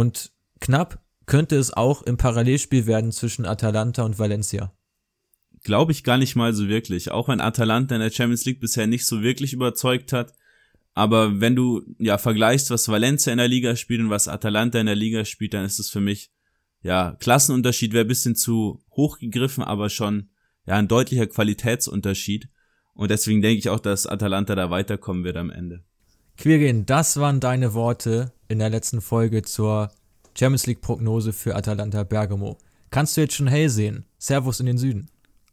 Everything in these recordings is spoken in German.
Und knapp könnte es auch im Parallelspiel werden zwischen Atalanta und Valencia. Glaube ich gar nicht mal so wirklich. Auch wenn Atalanta in der Champions League bisher nicht so wirklich überzeugt hat. Aber wenn du ja vergleichst, was Valencia in der Liga spielt und was Atalanta in der Liga spielt, dann ist es für mich ja Klassenunterschied wäre bisschen zu hoch gegriffen, aber schon ja ein deutlicher Qualitätsunterschied. Und deswegen denke ich auch, dass Atalanta da weiterkommen wird am Ende. Quirin, das waren deine Worte in der letzten Folge zur Champions League Prognose für Atalanta Bergamo. Kannst du jetzt schon hell sehen? Servus in den Süden.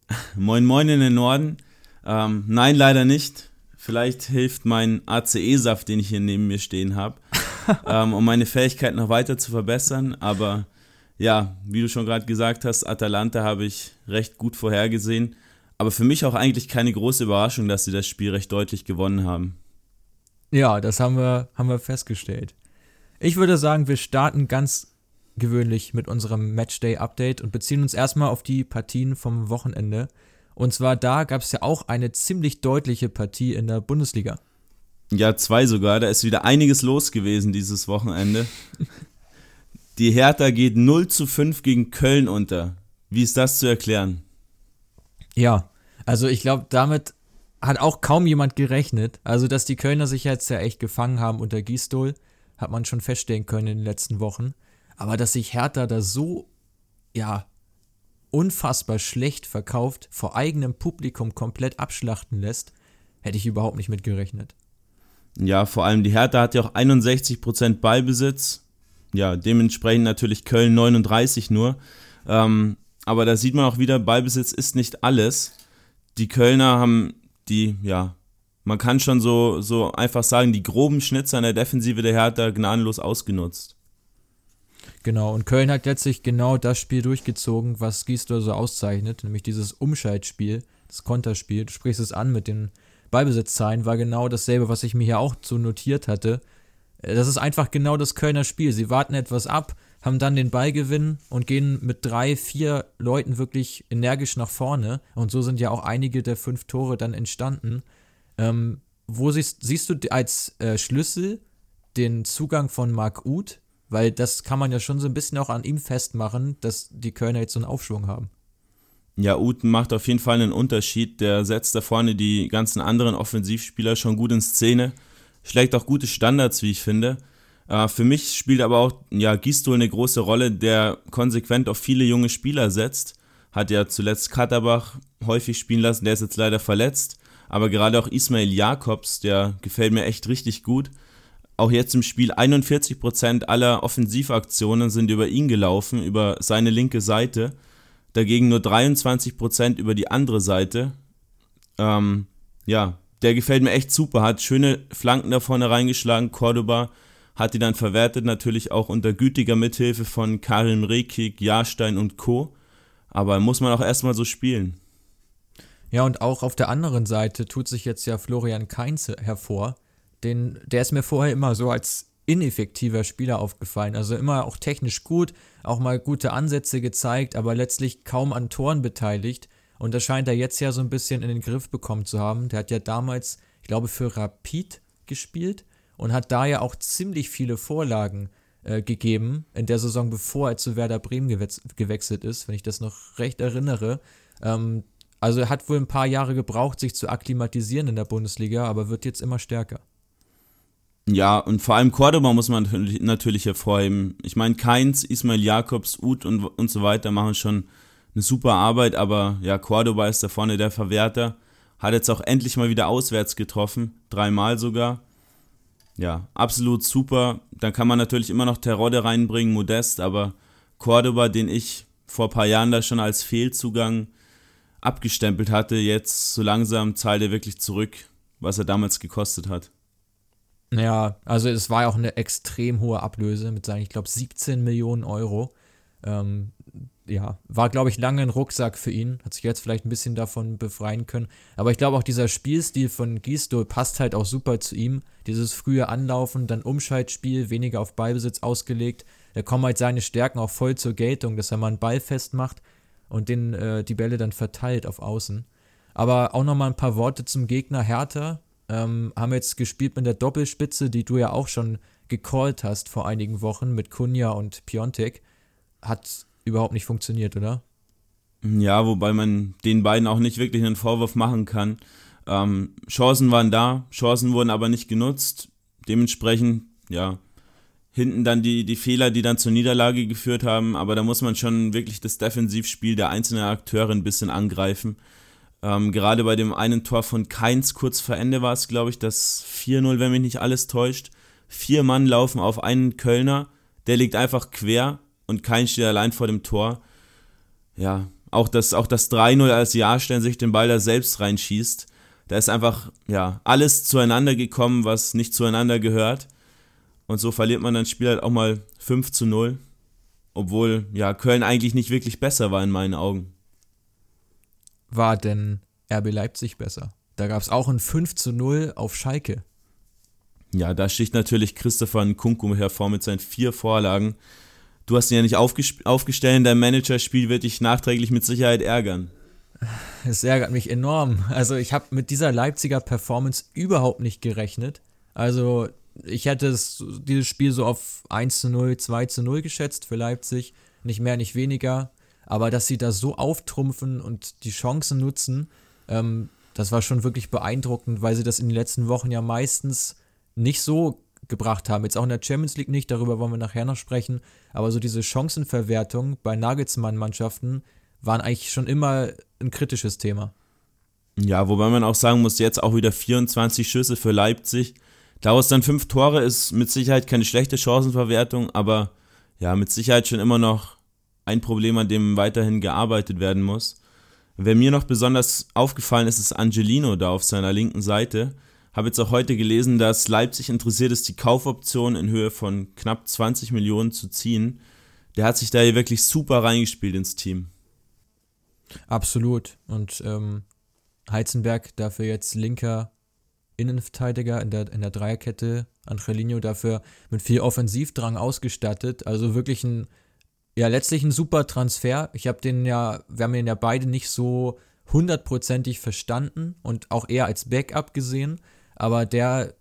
Moin Moin in den Norden. Ähm, nein, leider nicht. Vielleicht hilft mein ACE-Saft, den ich hier neben mir stehen habe, ähm, um meine Fähigkeit noch weiter zu verbessern. Aber ja, wie du schon gerade gesagt hast, Atalanta habe ich recht gut vorhergesehen. Aber für mich auch eigentlich keine große Überraschung, dass sie das Spiel recht deutlich gewonnen haben. Ja, das haben wir, haben wir festgestellt. Ich würde sagen, wir starten ganz gewöhnlich mit unserem Matchday-Update und beziehen uns erstmal auf die Partien vom Wochenende. Und zwar da gab es ja auch eine ziemlich deutliche Partie in der Bundesliga. Ja, zwei sogar. Da ist wieder einiges los gewesen dieses Wochenende. die Hertha geht 0 zu 5 gegen Köln unter. Wie ist das zu erklären? Ja, also ich glaube, damit hat auch kaum jemand gerechnet. Also, dass die Kölner sich jetzt ja echt gefangen haben unter Gistol, hat man schon feststellen können in den letzten Wochen. Aber dass sich Hertha da so, ja, unfassbar schlecht verkauft, vor eigenem Publikum komplett abschlachten lässt, hätte ich überhaupt nicht mit gerechnet. Ja, vor allem die Hertha hat ja auch 61% Ballbesitz. Ja, dementsprechend natürlich Köln 39 nur. Ähm, aber da sieht man auch wieder, Ballbesitz ist nicht alles. Die Kölner haben die, ja, man kann schon so, so einfach sagen, die groben Schnitzer in der Defensive der Hertha gnadenlos ausgenutzt. Genau, und Köln hat letztlich genau das Spiel durchgezogen, was Gisdol so auszeichnet, nämlich dieses Umschaltspiel, das Konterspiel. Du sprichst es an mit den Ballbesitzzahlen, war genau dasselbe, was ich mir hier auch so notiert hatte. Äh, das ist einfach genau das Kölner Spiel. Sie warten etwas ab, haben dann den Ballgewinn und gehen mit drei, vier Leuten wirklich energisch nach vorne. Und so sind ja auch einige der fünf Tore dann entstanden. Ähm, wo siehst, siehst du als äh, Schlüssel den Zugang von Marc Uth? Weil das kann man ja schon so ein bisschen auch an ihm festmachen, dass die Kölner jetzt so einen Aufschwung haben. Ja, Uth macht auf jeden Fall einen Unterschied. Der setzt da vorne die ganzen anderen Offensivspieler schon gut in Szene. Schlägt auch gute Standards, wie ich finde. Äh, für mich spielt aber auch ja, Gistol eine große Rolle, der konsequent auf viele junge Spieler setzt. Hat ja zuletzt Katterbach häufig spielen lassen, der ist jetzt leider verletzt. Aber gerade auch Ismail Jakobs, der gefällt mir echt richtig gut. Auch jetzt im Spiel 41% aller Offensivaktionen sind über ihn gelaufen, über seine linke Seite. Dagegen nur 23% über die andere Seite. Ähm, ja, der gefällt mir echt super. Hat schöne Flanken da vorne reingeschlagen. Cordoba hat die dann verwertet, natürlich auch unter gütiger Mithilfe von Karim Rekik, Jahrstein und Co. Aber muss man auch erstmal so spielen. Ja, und auch auf der anderen Seite tut sich jetzt ja Florian Kainze hervor. Den, der ist mir vorher immer so als ineffektiver Spieler aufgefallen. Also immer auch technisch gut, auch mal gute Ansätze gezeigt, aber letztlich kaum an Toren beteiligt. Und das scheint er jetzt ja so ein bisschen in den Griff bekommen zu haben. Der hat ja damals, ich glaube, für Rapid gespielt und hat da ja auch ziemlich viele Vorlagen äh, gegeben in der Saison, bevor er zu Werder Bremen gewechselt ist, wenn ich das noch recht erinnere. Ähm, also er hat wohl ein paar Jahre gebraucht, sich zu akklimatisieren in der Bundesliga, aber wird jetzt immer stärker. Ja, und vor allem Cordoba muss man natürlich hervorheben. Ich meine, Keins, Ismail Jakobs, Uth und, und so weiter machen schon eine super Arbeit, aber ja, Cordoba ist da vorne der Verwerter. Hat jetzt auch endlich mal wieder auswärts getroffen, dreimal sogar. Ja, absolut super. Dann kann man natürlich immer noch Terodde reinbringen, Modest, aber Cordoba, den ich vor ein paar Jahren da schon als Fehlzugang abgestempelt hatte, jetzt so langsam zahlt er wirklich zurück, was er damals gekostet hat. Ja, also es war ja auch eine extrem hohe Ablöse mit seinen, ich glaube, 17 Millionen Euro. Ähm, ja, war, glaube ich, lange ein Rucksack für ihn. Hat sich jetzt vielleicht ein bisschen davon befreien können. Aber ich glaube auch dieser Spielstil von Gisdol passt halt auch super zu ihm. Dieses frühe Anlaufen, dann Umschaltspiel, weniger auf Ballbesitz ausgelegt. Da kommen halt seine Stärken auch voll zur Geltung, dass er mal einen Ball festmacht und den, äh, die Bälle dann verteilt auf Außen. Aber auch nochmal ein paar Worte zum Gegner Hertha. Ähm, haben jetzt gespielt mit der Doppelspitze, die du ja auch schon gecallt hast vor einigen Wochen mit Kunja und Piontek, hat überhaupt nicht funktioniert, oder? Ja, wobei man den beiden auch nicht wirklich einen Vorwurf machen kann. Ähm, Chancen waren da, Chancen wurden aber nicht genutzt. Dementsprechend, ja, hinten dann die, die Fehler, die dann zur Niederlage geführt haben. Aber da muss man schon wirklich das Defensivspiel der einzelnen Akteure ein bisschen angreifen. Ähm, gerade bei dem einen Tor von Keins kurz vor Ende war es, glaube ich, das 4-0, wenn mich nicht alles täuscht. Vier Mann laufen auf einen Kölner, der liegt einfach quer und Kein steht allein vor dem Tor. Ja, auch das, auch das 3-0 als Jahrstellen sich den Ball da selbst reinschießt. Da ist einfach, ja, alles zueinander gekommen, was nicht zueinander gehört. Und so verliert man dann Spiel halt auch mal 5 zu 0. Obwohl, ja, Köln eigentlich nicht wirklich besser war in meinen Augen. War denn RB Leipzig besser? Da gab es auch ein 5 zu 0 auf Schalke. Ja, da sticht natürlich Christopher Nkunku hervor mit seinen vier Vorlagen. Du hast ihn ja nicht aufgestellt, dein Managerspiel wird dich nachträglich mit Sicherheit ärgern. Es ärgert mich enorm. Also ich habe mit dieser Leipziger Performance überhaupt nicht gerechnet. Also ich hätte es, dieses Spiel so auf 1 zu 0, 2 zu 0 geschätzt für Leipzig. Nicht mehr, nicht weniger. Aber dass sie da so auftrumpfen und die Chancen nutzen, ähm, das war schon wirklich beeindruckend, weil sie das in den letzten Wochen ja meistens nicht so gebracht haben. Jetzt auch in der Champions League nicht, darüber wollen wir nachher noch sprechen. Aber so diese Chancenverwertung bei Nagelsmann-Mannschaften waren eigentlich schon immer ein kritisches Thema. Ja, wobei man auch sagen muss, jetzt auch wieder 24 Schüsse für Leipzig. Daraus dann fünf Tore ist mit Sicherheit keine schlechte Chancenverwertung, aber ja, mit Sicherheit schon immer noch ein Problem, an dem weiterhin gearbeitet werden muss. Wer mir noch besonders aufgefallen ist, ist Angelino da auf seiner linken Seite. Habe jetzt auch heute gelesen, dass Leipzig interessiert ist, die Kaufoption in Höhe von knapp 20 Millionen zu ziehen. Der hat sich da hier wirklich super reingespielt ins Team. Absolut. Und ähm, Heizenberg dafür jetzt linker Innenverteidiger in der, in der Dreierkette. Angelino dafür mit viel Offensivdrang ausgestattet. Also wirklich ein, ja, letztlich ein super Transfer. Ich habe den ja, wir haben ihn ja beide nicht so hundertprozentig verstanden und auch eher als Backup gesehen aber der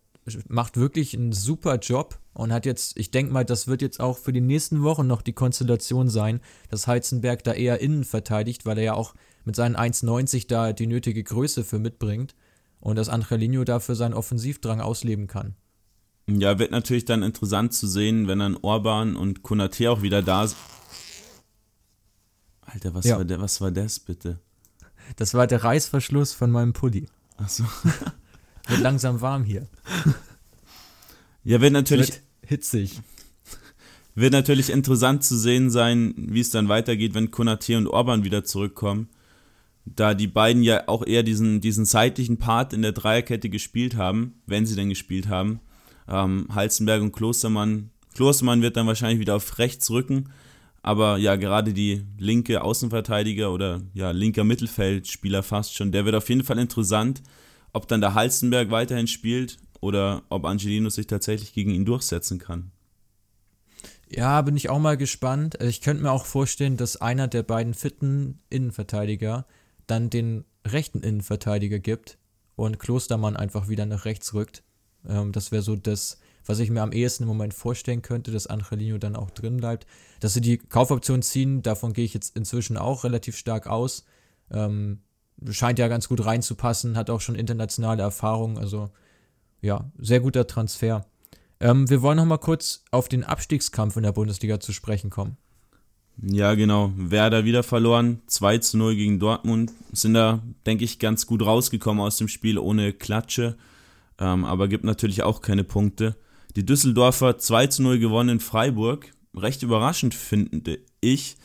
macht wirklich einen super Job und hat jetzt, ich denke mal, das wird jetzt auch für die nächsten Wochen noch die Konstellation sein, dass Heizenberg da eher innen verteidigt, weil er ja auch mit seinen 1,90 da die nötige Größe für mitbringt und dass Angelino dafür seinen Offensivdrang ausleben kann. Ja, wird natürlich dann interessant zu sehen, wenn dann Orban und Konate auch wieder da sind. Alter, was, ja. war der, was war das bitte? Das war der Reißverschluss von meinem Pulli. Achso. Wird langsam warm hier. Ja, wird natürlich. Wird hitzig. Wird natürlich interessant zu sehen sein, wie es dann weitergeht, wenn Konate und Orban wieder zurückkommen. Da die beiden ja auch eher diesen, diesen seitlichen Part in der Dreierkette gespielt haben, wenn sie denn gespielt haben. Ähm, Halzenberg und Klostermann. Klostermann wird dann wahrscheinlich wieder auf rechts rücken. Aber ja, gerade die linke Außenverteidiger oder ja, linker Mittelfeldspieler fast schon, der wird auf jeden Fall interessant ob dann der Halstenberg weiterhin spielt oder ob Angelino sich tatsächlich gegen ihn durchsetzen kann. Ja, bin ich auch mal gespannt. Ich könnte mir auch vorstellen, dass einer der beiden fitten Innenverteidiger dann den rechten Innenverteidiger gibt und Klostermann einfach wieder nach rechts rückt. Ähm, das wäre so das, was ich mir am ehesten im Moment vorstellen könnte, dass Angelino dann auch drin bleibt. Dass sie die Kaufoption ziehen, davon gehe ich jetzt inzwischen auch relativ stark aus. Ähm, scheint ja ganz gut reinzupassen, hat auch schon internationale Erfahrung, also ja, sehr guter Transfer. Ähm, wir wollen noch mal kurz auf den Abstiegskampf in der Bundesliga zu sprechen kommen. Ja, genau. Werder wieder verloren. 2 zu 0 gegen Dortmund. Sind da, denke ich, ganz gut rausgekommen aus dem Spiel ohne Klatsche. Ähm, aber gibt natürlich auch keine Punkte. Die Düsseldorfer 2 zu 0 gewonnen in Freiburg. Recht überraschend finde ich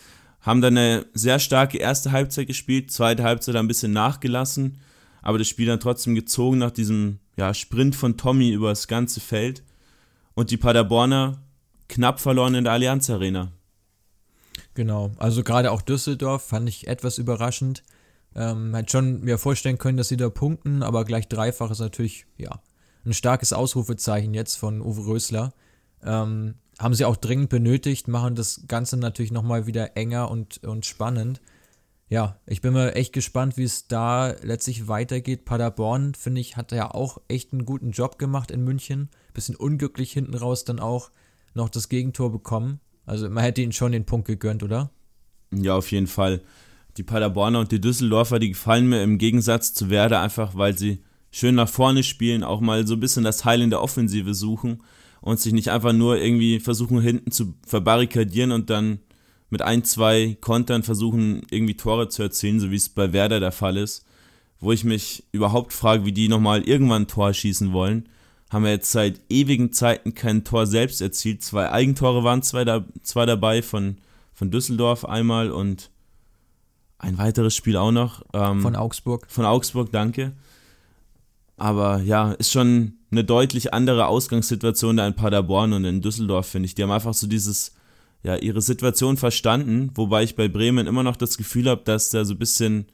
haben dann eine sehr starke erste Halbzeit gespielt, zweite Halbzeit ein bisschen nachgelassen, aber das Spiel dann trotzdem gezogen nach diesem ja, Sprint von Tommy über das ganze Feld und die Paderborner knapp verloren in der Allianz Arena. Genau, also gerade auch Düsseldorf fand ich etwas überraschend. Ähm, hätte schon mir vorstellen können, dass sie da punkten, aber gleich dreifach ist natürlich, ja, ein starkes Ausrufezeichen jetzt von Uwe Rösler. Ähm, haben sie auch dringend benötigt, machen das Ganze natürlich nochmal wieder enger und, und spannend. ja, ich bin mal echt gespannt, wie es da letztlich weitergeht. Paderborn, finde ich, hat ja auch echt einen guten Job gemacht in München. Bisschen unglücklich hinten raus dann auch noch das Gegentor bekommen. Also man hätte ihnen schon den Punkt gegönnt, oder? Ja, auf jeden Fall. Die Paderborner und die Düsseldorfer, die gefallen mir im Gegensatz zu Werder einfach, weil sie schön nach vorne spielen, auch mal so ein bisschen das Heil in der Offensive suchen und sich nicht einfach nur irgendwie versuchen hinten zu verbarrikadieren und dann mit ein, zwei Kontern versuchen irgendwie Tore zu erzielen, so wie es bei Werder der Fall ist, wo ich mich überhaupt frage, wie die nochmal irgendwann ein Tor schießen wollen. Haben wir jetzt seit ewigen Zeiten kein Tor selbst erzielt. Zwei Eigentore waren zwei, da, zwei dabei von, von Düsseldorf einmal und ein weiteres Spiel auch noch. Ähm, von Augsburg. Von Augsburg, danke. Aber ja, ist schon eine deutlich andere Ausgangssituation da in Paderborn und in Düsseldorf, finde ich. Die haben einfach so dieses, ja, ihre Situation verstanden, wobei ich bei Bremen immer noch das Gefühl habe, dass da so ein bisschen,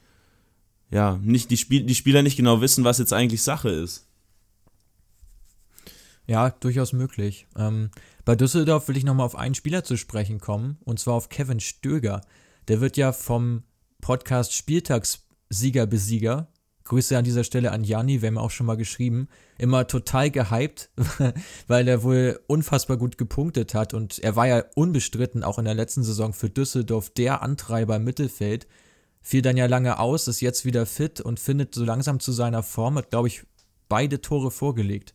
ja, nicht die, Spiel die Spieler nicht genau wissen, was jetzt eigentlich Sache ist. Ja, durchaus möglich. Ähm, bei Düsseldorf will ich nochmal auf einen Spieler zu sprechen kommen, und zwar auf Kevin Stöger. Der wird ja vom Podcast Spieltagssieger Besieger, Grüße an dieser Stelle an Janni, wir haben auch schon mal geschrieben, immer total gehypt, weil er wohl unfassbar gut gepunktet hat und er war ja unbestritten auch in der letzten Saison für Düsseldorf der Antreiber im Mittelfeld. Fiel dann ja lange aus, ist jetzt wieder fit und findet so langsam zu seiner Form, hat glaube ich beide Tore vorgelegt.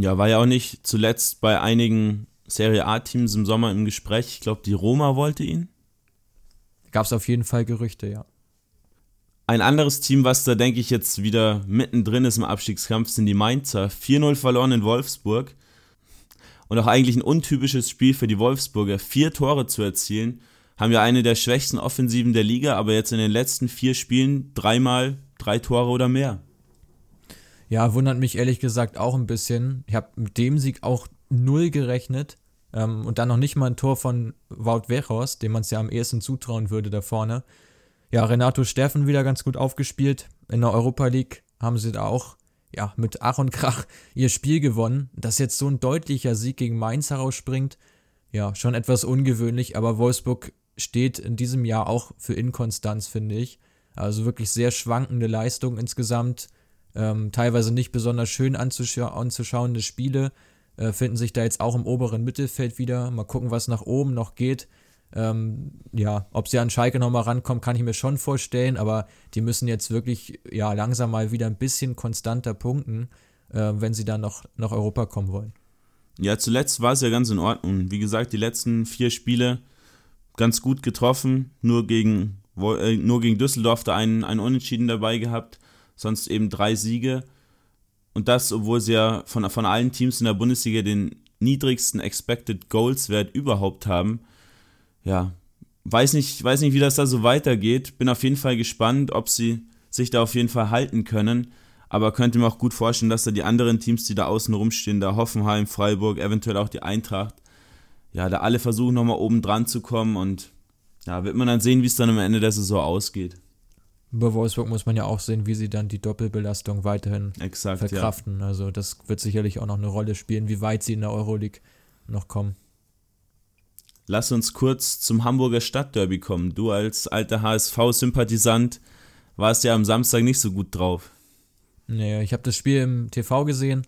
Ja, war ja auch nicht zuletzt bei einigen Serie A-Teams im Sommer im Gespräch. Ich glaube, die Roma wollte ihn. Gab es auf jeden Fall Gerüchte, ja. Ein anderes Team, was da, denke ich, jetzt wieder mittendrin ist im Abstiegskampf, sind die Mainzer. 4-0 verloren in Wolfsburg. Und auch eigentlich ein untypisches Spiel für die Wolfsburger. Vier Tore zu erzielen. Haben ja eine der schwächsten Offensiven der Liga, aber jetzt in den letzten vier Spielen dreimal drei Tore oder mehr. Ja, wundert mich ehrlich gesagt auch ein bisschen. Ich habe mit dem Sieg auch null gerechnet. Ähm, und dann noch nicht mal ein Tor von Wout Wechhorst, dem man es ja am ehesten zutrauen würde da vorne. Ja, Renato Steffen wieder ganz gut aufgespielt. In der Europa League haben sie da auch ja, mit Ach und Krach ihr Spiel gewonnen. Dass jetzt so ein deutlicher Sieg gegen Mainz herausspringt, ja, schon etwas ungewöhnlich, aber Wolfsburg steht in diesem Jahr auch für Inkonstanz, finde ich. Also wirklich sehr schwankende Leistung insgesamt. Ähm, teilweise nicht besonders schön anzuschau anzuschauende Spiele äh, finden sich da jetzt auch im oberen Mittelfeld wieder. Mal gucken, was nach oben noch geht. Ähm, ja, ob sie an Schalke nochmal rankommen, kann ich mir schon vorstellen, aber die müssen jetzt wirklich ja langsam mal wieder ein bisschen konstanter punkten, äh, wenn sie dann noch nach Europa kommen wollen. Ja, zuletzt war es ja ganz in Ordnung. Wie gesagt, die letzten vier Spiele ganz gut getroffen, nur gegen, äh, nur gegen Düsseldorf da einen, einen Unentschieden dabei gehabt, sonst eben drei Siege. Und das, obwohl sie ja von, von allen Teams in der Bundesliga den niedrigsten Expected Goals Wert überhaupt haben. Ja, weiß nicht, weiß nicht, wie das da so weitergeht. Bin auf jeden Fall gespannt, ob sie sich da auf jeden Fall halten können. Aber könnte mir auch gut vorstellen, dass da die anderen Teams, die da außen rumstehen, da Hoffenheim, Freiburg, eventuell auch die Eintracht, ja, da alle versuchen nochmal oben dran zu kommen und ja, wird man dann sehen, wie es dann am Ende der Saison ausgeht. Bei Wolfsburg muss man ja auch sehen, wie sie dann die Doppelbelastung weiterhin Exakt, verkraften. Ja. Also das wird sicherlich auch noch eine Rolle spielen, wie weit sie in der Euroleague noch kommen. Lass uns kurz zum Hamburger Stadtderby kommen. Du als alter HSV-Sympathisant warst ja am Samstag nicht so gut drauf. Naja, ich habe das Spiel im TV gesehen.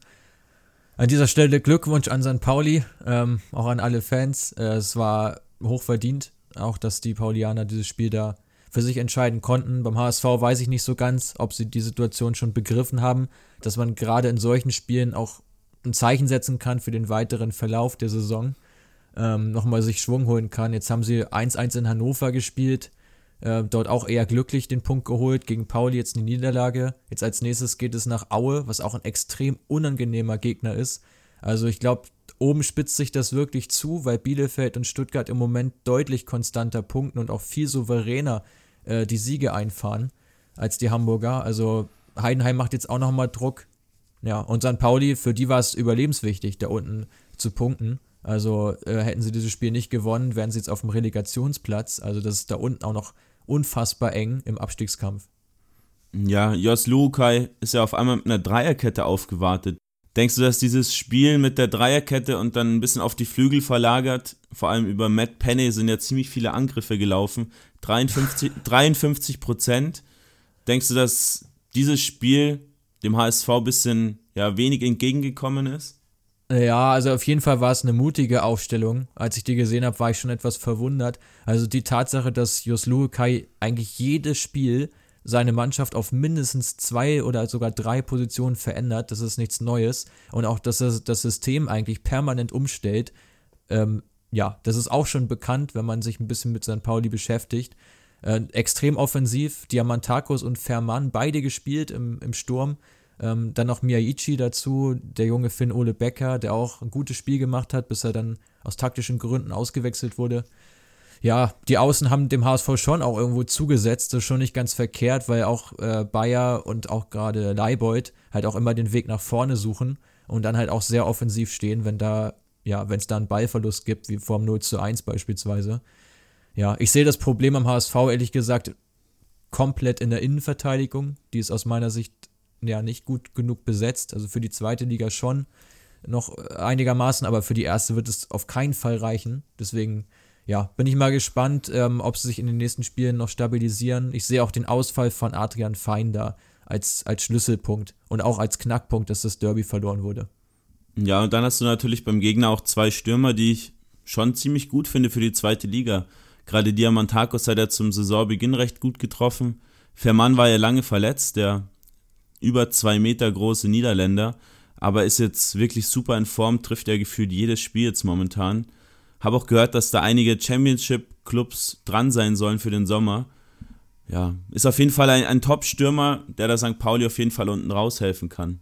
An dieser Stelle Glückwunsch an St. Pauli, ähm, auch an alle Fans. Äh, es war hochverdient, auch dass die Paulianer dieses Spiel da für sich entscheiden konnten. Beim HSV weiß ich nicht so ganz, ob sie die Situation schon begriffen haben, dass man gerade in solchen Spielen auch ein Zeichen setzen kann für den weiteren Verlauf der Saison, ähm, nochmal sich Schwung holen kann. Jetzt haben sie 1-1 in Hannover gespielt, äh, dort auch eher glücklich den Punkt geholt, gegen Pauli jetzt eine Niederlage. Jetzt als nächstes geht es nach Aue, was auch ein extrem unangenehmer Gegner ist. Also ich glaube, oben spitzt sich das wirklich zu, weil Bielefeld und Stuttgart im Moment deutlich konstanter punkten und auch viel souveräner äh, die Siege einfahren als die Hamburger. Also Heidenheim macht jetzt auch nochmal Druck. Ja, und St. Pauli, für die war es überlebenswichtig, da unten zu punkten. Also äh, hätten sie dieses Spiel nicht gewonnen, wären sie jetzt auf dem Relegationsplatz. Also das ist da unten auch noch unfassbar eng im Abstiegskampf. Ja, Jos Lukai ist ja auf einmal mit einer Dreierkette aufgewartet. Denkst du, dass dieses Spiel mit der Dreierkette und dann ein bisschen auf die Flügel verlagert, vor allem über Matt Penny sind ja ziemlich viele Angriffe gelaufen, 53, 53 Prozent. Denkst du, dass dieses Spiel dem HSV ein bisschen ja, wenig entgegengekommen ist? Ja, also auf jeden Fall war es eine mutige Aufstellung. Als ich die gesehen habe, war ich schon etwas verwundert. Also die Tatsache, dass Jos Lukai eigentlich jedes Spiel seine Mannschaft auf mindestens zwei oder sogar drei Positionen verändert, das ist nichts Neues. Und auch, dass er das System eigentlich permanent umstellt, ähm, ja, das ist auch schon bekannt, wenn man sich ein bisschen mit St. Pauli beschäftigt. Äh, extrem offensiv, Diamantakos und Ferman, beide gespielt im, im Sturm. Ähm, dann noch Miyaichi dazu, der junge Finn Ole Becker, der auch ein gutes Spiel gemacht hat, bis er dann aus taktischen Gründen ausgewechselt wurde. Ja, die Außen haben dem HSV schon auch irgendwo zugesetzt, das ist schon nicht ganz verkehrt, weil auch äh, Bayer und auch gerade Leibold halt auch immer den Weg nach vorne suchen und dann halt auch sehr offensiv stehen, wenn da, ja, wenn es da einen Ballverlust gibt, wie vorm 0 zu 1 beispielsweise. Ja, ich sehe das Problem am HSV ehrlich gesagt komplett in der Innenverteidigung. Die ist aus meiner Sicht ja nicht gut genug besetzt. Also für die zweite Liga schon noch einigermaßen, aber für die erste wird es auf keinen Fall reichen. Deswegen, ja, bin ich mal gespannt, ähm, ob sie sich in den nächsten Spielen noch stabilisieren. Ich sehe auch den Ausfall von Adrian Fein da als, als Schlüsselpunkt und auch als Knackpunkt, dass das Derby verloren wurde. Ja, und dann hast du natürlich beim Gegner auch zwei Stürmer, die ich schon ziemlich gut finde für die zweite Liga. Gerade Diamantakos hat er zum Saisonbeginn recht gut getroffen. Ferman war ja lange verletzt, der über zwei Meter große Niederländer, aber ist jetzt wirklich super in Form, trifft er gefühlt jedes Spiel jetzt momentan. Habe auch gehört, dass da einige Championship-Clubs dran sein sollen für den Sommer. Ja, ist auf jeden Fall ein, ein Top-Stürmer, der da St. Pauli auf jeden Fall unten raushelfen kann.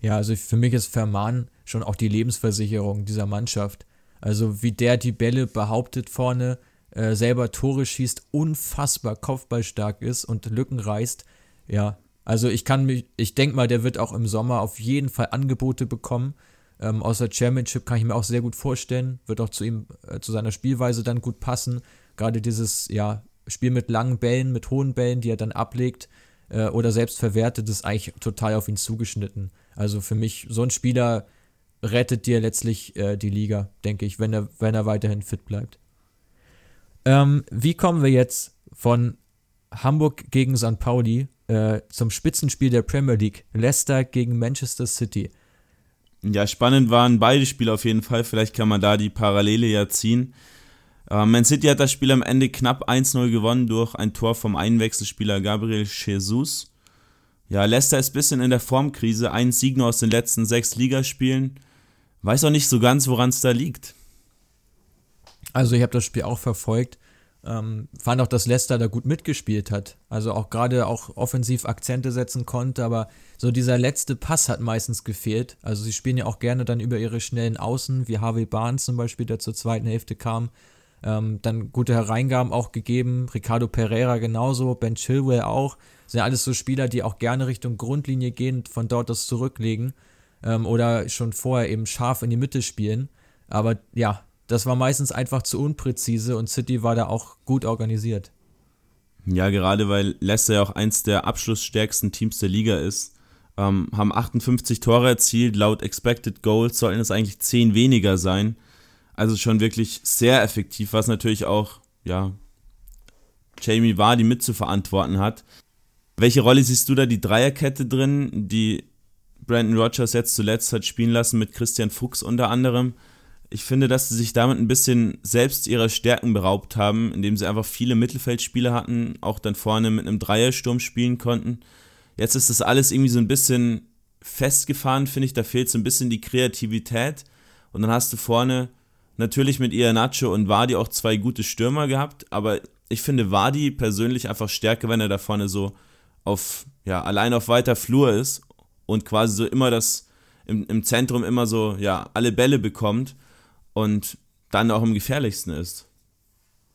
Ja, also für mich ist Verman schon auch die Lebensversicherung dieser Mannschaft. Also wie der die Bälle behauptet vorne, äh, selber Tore schießt, unfassbar kopfballstark ist und Lücken reißt. Ja, also ich kann mich, ich denke mal, der wird auch im Sommer auf jeden Fall Angebote bekommen. Ähm, aus Championship kann ich mir auch sehr gut vorstellen. Wird auch zu ihm, äh, zu seiner Spielweise dann gut passen. Gerade dieses, ja, Spiel mit langen Bällen, mit hohen Bällen, die er dann ablegt äh, oder selbst verwertet, ist eigentlich total auf ihn zugeschnitten. Also für mich, so ein Spieler rettet dir letztlich äh, die Liga, denke ich, wenn er, wenn er weiterhin fit bleibt. Ähm, wie kommen wir jetzt von Hamburg gegen St. Pauli äh, zum Spitzenspiel der Premier League. Leicester gegen Manchester City. Ja, spannend waren beide Spiele auf jeden Fall. Vielleicht kann man da die Parallele ja ziehen. Äh, Man City hat das Spiel am Ende knapp 1-0 gewonnen durch ein Tor vom Einwechselspieler Gabriel Jesus. Ja, Leicester ist ein bisschen in der Formkrise. Ein Sieg nur aus den letzten sechs Ligaspielen. Weiß auch nicht so ganz, woran es da liegt. Also ich habe das Spiel auch verfolgt. Ähm, fand auch, dass Leicester da gut mitgespielt hat. Also auch gerade auch offensiv Akzente setzen konnte, aber so dieser letzte Pass hat meistens gefehlt. Also sie spielen ja auch gerne dann über ihre schnellen Außen, wie Harvey Barnes zum Beispiel, der zur zweiten Hälfte kam. Ähm, dann gute Hereingaben auch gegeben, Ricardo Pereira genauso, Ben Chilwell auch. Das sind ja alles so Spieler, die auch gerne Richtung Grundlinie gehen und von dort das zurücklegen. Ähm, oder schon vorher eben scharf in die Mitte spielen. Aber ja, das war meistens einfach zu unpräzise und City war da auch gut organisiert. Ja, gerade weil Leicester ja auch eins der abschlussstärksten Teams der Liga ist. Ähm, haben 58 Tore erzielt, laut Expected Goals sollten es eigentlich 10 weniger sein. Also schon wirklich sehr effektiv, was natürlich auch, ja, Jamie Vardy mit zu verantworten hat. Welche Rolle siehst du da die Dreierkette drin, die Brandon Rogers jetzt zuletzt hat spielen lassen mit Christian Fuchs unter anderem? Ich finde, dass sie sich damit ein bisschen selbst ihrer Stärken beraubt haben, indem sie einfach viele Mittelfeldspieler hatten, auch dann vorne mit einem Dreiersturm spielen konnten. Jetzt ist das alles irgendwie so ein bisschen festgefahren, finde ich. Da fehlt so ein bisschen die Kreativität. Und dann hast du vorne natürlich mit Ianacho und Wadi auch zwei gute Stürmer gehabt, aber ich finde Wadi persönlich einfach stärker, wenn er da vorne so auf, ja, allein auf weiter Flur ist und quasi so immer das im, im Zentrum immer so, ja, alle Bälle bekommt und dann auch am gefährlichsten ist.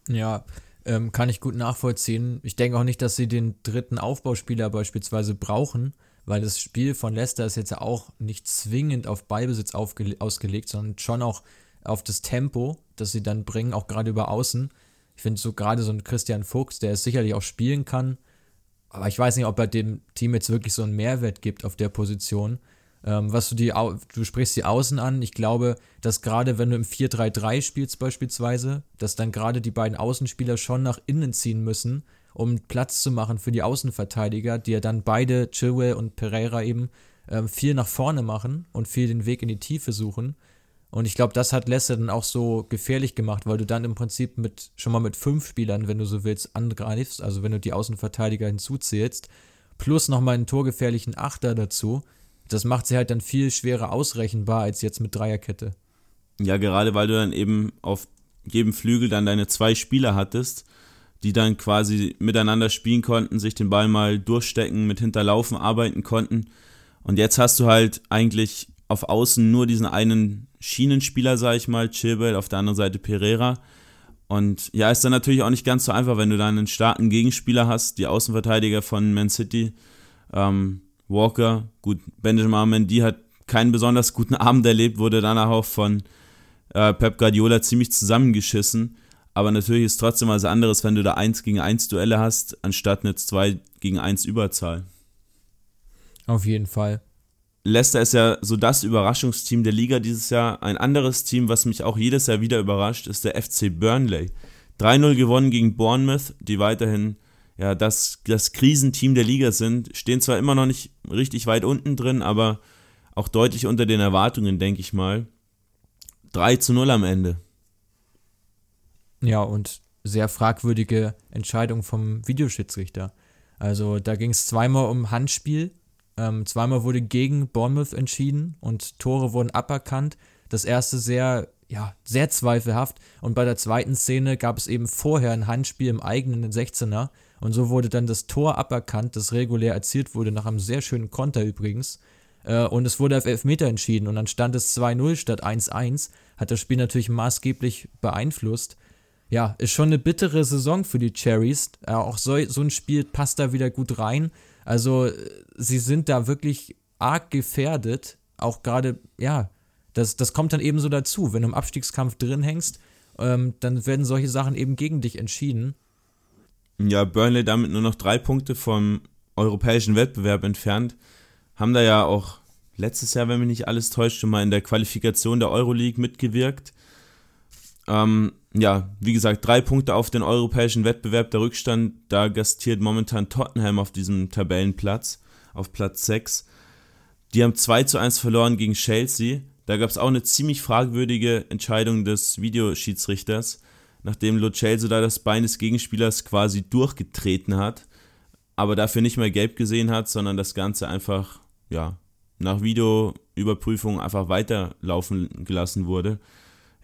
Ja, ähm, kann ich gut nachvollziehen. Ich denke auch nicht, dass sie den dritten Aufbauspieler beispielsweise brauchen, weil das Spiel von Leicester ist jetzt ja auch nicht zwingend auf Ballbesitz ausgelegt, sondern schon auch auf das Tempo, das sie dann bringen, auch gerade über Außen. Ich finde so gerade so ein Christian Fuchs, der es sicherlich auch spielen kann, aber ich weiß nicht, ob er dem Team jetzt wirklich so einen Mehrwert gibt auf der Position. Ähm, was du die, du sprichst die Außen an. Ich glaube, dass gerade wenn du im 4-3-3 spielst beispielsweise, dass dann gerade die beiden Außenspieler schon nach innen ziehen müssen, um Platz zu machen für die Außenverteidiger, die ja dann beide, Chilwell und Pereira eben, ähm, viel nach vorne machen und viel den Weg in die Tiefe suchen. Und ich glaube, das hat Leicester dann auch so gefährlich gemacht, weil du dann im Prinzip mit schon mal mit fünf Spielern, wenn du so willst, angreifst, also wenn du die Außenverteidiger hinzuzählst, plus nochmal einen torgefährlichen Achter dazu. Das macht sie halt dann viel schwerer ausrechenbar als jetzt mit Dreierkette. Ja, gerade weil du dann eben auf jedem Flügel dann deine zwei Spieler hattest, die dann quasi miteinander spielen konnten, sich den Ball mal durchstecken, mit Hinterlaufen arbeiten konnten. Und jetzt hast du halt eigentlich auf Außen nur diesen einen Schienenspieler, sag ich mal, Chilwell, auf der anderen Seite Pereira. Und ja, ist dann natürlich auch nicht ganz so einfach, wenn du dann einen starken Gegenspieler hast, die Außenverteidiger von Man City, ähm, Walker, gut, Benjamin Mendy hat keinen besonders guten Abend erlebt, wurde danach auch von äh, Pep Guardiola ziemlich zusammengeschissen. Aber natürlich ist trotzdem was anderes, wenn du da 1 gegen 1 Duelle hast, anstatt eine 2 gegen 1 Überzahl. Auf jeden Fall. Leicester ist ja so das Überraschungsteam der Liga dieses Jahr. Ein anderes Team, was mich auch jedes Jahr wieder überrascht, ist der FC Burnley. 3-0 gewonnen gegen Bournemouth, die weiterhin ja, das, das Krisenteam der Liga sind. Stehen zwar immer noch nicht richtig weit unten drin, aber auch deutlich unter den Erwartungen, denke ich mal. 3 zu 0 am Ende. Ja, und sehr fragwürdige Entscheidung vom Videoschiedsrichter. Also da ging es zweimal um Handspiel ähm, zweimal wurde gegen Bournemouth entschieden und Tore wurden aberkannt. Das erste sehr, ja, sehr zweifelhaft. Und bei der zweiten Szene gab es eben vorher ein Handspiel im eigenen 16er. Und so wurde dann das Tor aberkannt, das regulär erzielt wurde, nach einem sehr schönen Konter übrigens. Äh, und es wurde auf Elfmeter entschieden. Und dann stand es 2-0 statt 1-1. Hat das Spiel natürlich maßgeblich beeinflusst. Ja, ist schon eine bittere Saison für die Cherries. Äh, auch so, so ein Spiel passt da wieder gut rein. Also sie sind da wirklich arg gefährdet. Auch gerade, ja, das, das kommt dann eben so dazu. Wenn du im Abstiegskampf drin hängst, ähm, dann werden solche Sachen eben gegen dich entschieden. Ja, Burnley damit nur noch drei Punkte vom europäischen Wettbewerb entfernt. Haben da ja auch letztes Jahr, wenn mich nicht alles täuscht, schon mal in der Qualifikation der Euroleague mitgewirkt. Ähm, ja, wie gesagt, drei Punkte auf den europäischen Wettbewerb. Der Rückstand, da gastiert momentan Tottenham auf diesem Tabellenplatz, auf Platz 6. Die haben 2 zu 1 verloren gegen Chelsea. Da gab es auch eine ziemlich fragwürdige Entscheidung des Videoschiedsrichters, nachdem Lo Celso da das Bein des Gegenspielers quasi durchgetreten hat, aber dafür nicht mehr gelb gesehen hat, sondern das Ganze einfach, ja, nach Videoüberprüfung einfach weiterlaufen gelassen wurde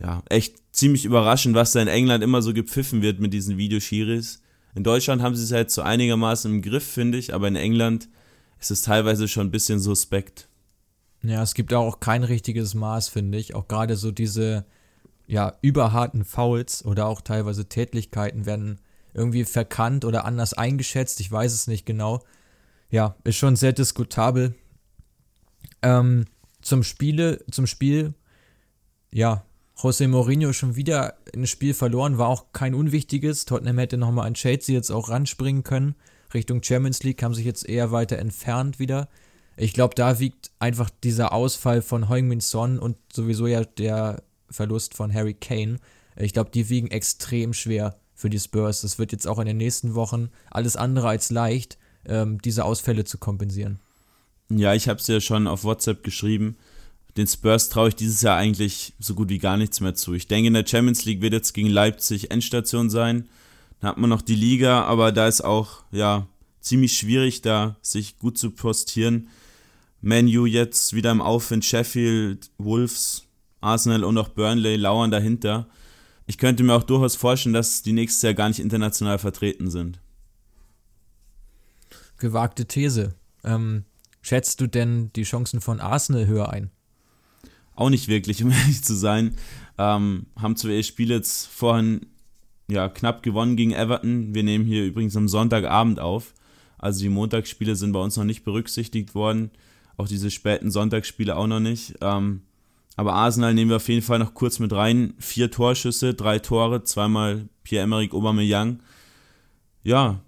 ja, echt ziemlich überraschend, was da in England immer so gepfiffen wird mit diesen Videoschiris. In Deutschland haben sie es halt so einigermaßen im Griff, finde ich, aber in England ist es teilweise schon ein bisschen suspekt. Ja, es gibt auch kein richtiges Maß, finde ich. Auch gerade so diese ja, überharten Fouls oder auch teilweise Tätlichkeiten werden irgendwie verkannt oder anders eingeschätzt. Ich weiß es nicht genau. Ja, ist schon sehr diskutabel. Ähm, zum Spiele, zum Spiel, ja, José Mourinho schon wieder ein Spiel verloren, war auch kein unwichtiges. Tottenham hätte nochmal an Chelsea jetzt auch ranspringen können. Richtung Champions League haben sich jetzt eher weiter entfernt wieder. Ich glaube, da wiegt einfach dieser Ausfall von Heung-Min Son und sowieso ja der Verlust von Harry Kane. Ich glaube, die wiegen extrem schwer für die Spurs. Das wird jetzt auch in den nächsten Wochen alles andere als leicht, ähm, diese Ausfälle zu kompensieren. Ja, ich habe es ja schon auf WhatsApp geschrieben den Spurs traue ich dieses Jahr eigentlich so gut wie gar nichts mehr zu. Ich denke, in der Champions League wird jetzt gegen Leipzig Endstation sein. Dann hat man noch die Liga, aber da ist auch ja ziemlich schwierig, da sich gut zu postieren. Manu jetzt wieder im Aufwind, Sheffield, Wolves, Arsenal und auch Burnley lauern dahinter. Ich könnte mir auch durchaus vorstellen, dass die nächstes Jahr gar nicht international vertreten sind. Gewagte These. Ähm, schätzt du denn die Chancen von Arsenal höher ein? auch nicht wirklich, um ehrlich zu sein. Ähm, haben zwar ihr Spiel jetzt vorhin ja, knapp gewonnen gegen Everton. Wir nehmen hier übrigens am Sonntagabend auf. Also die Montagsspiele sind bei uns noch nicht berücksichtigt worden. Auch diese späten Sonntagsspiele auch noch nicht. Ähm, aber Arsenal nehmen wir auf jeden Fall noch kurz mit rein. Vier Torschüsse, drei Tore, zweimal Pierre-Emerick Aubameyang. Ja,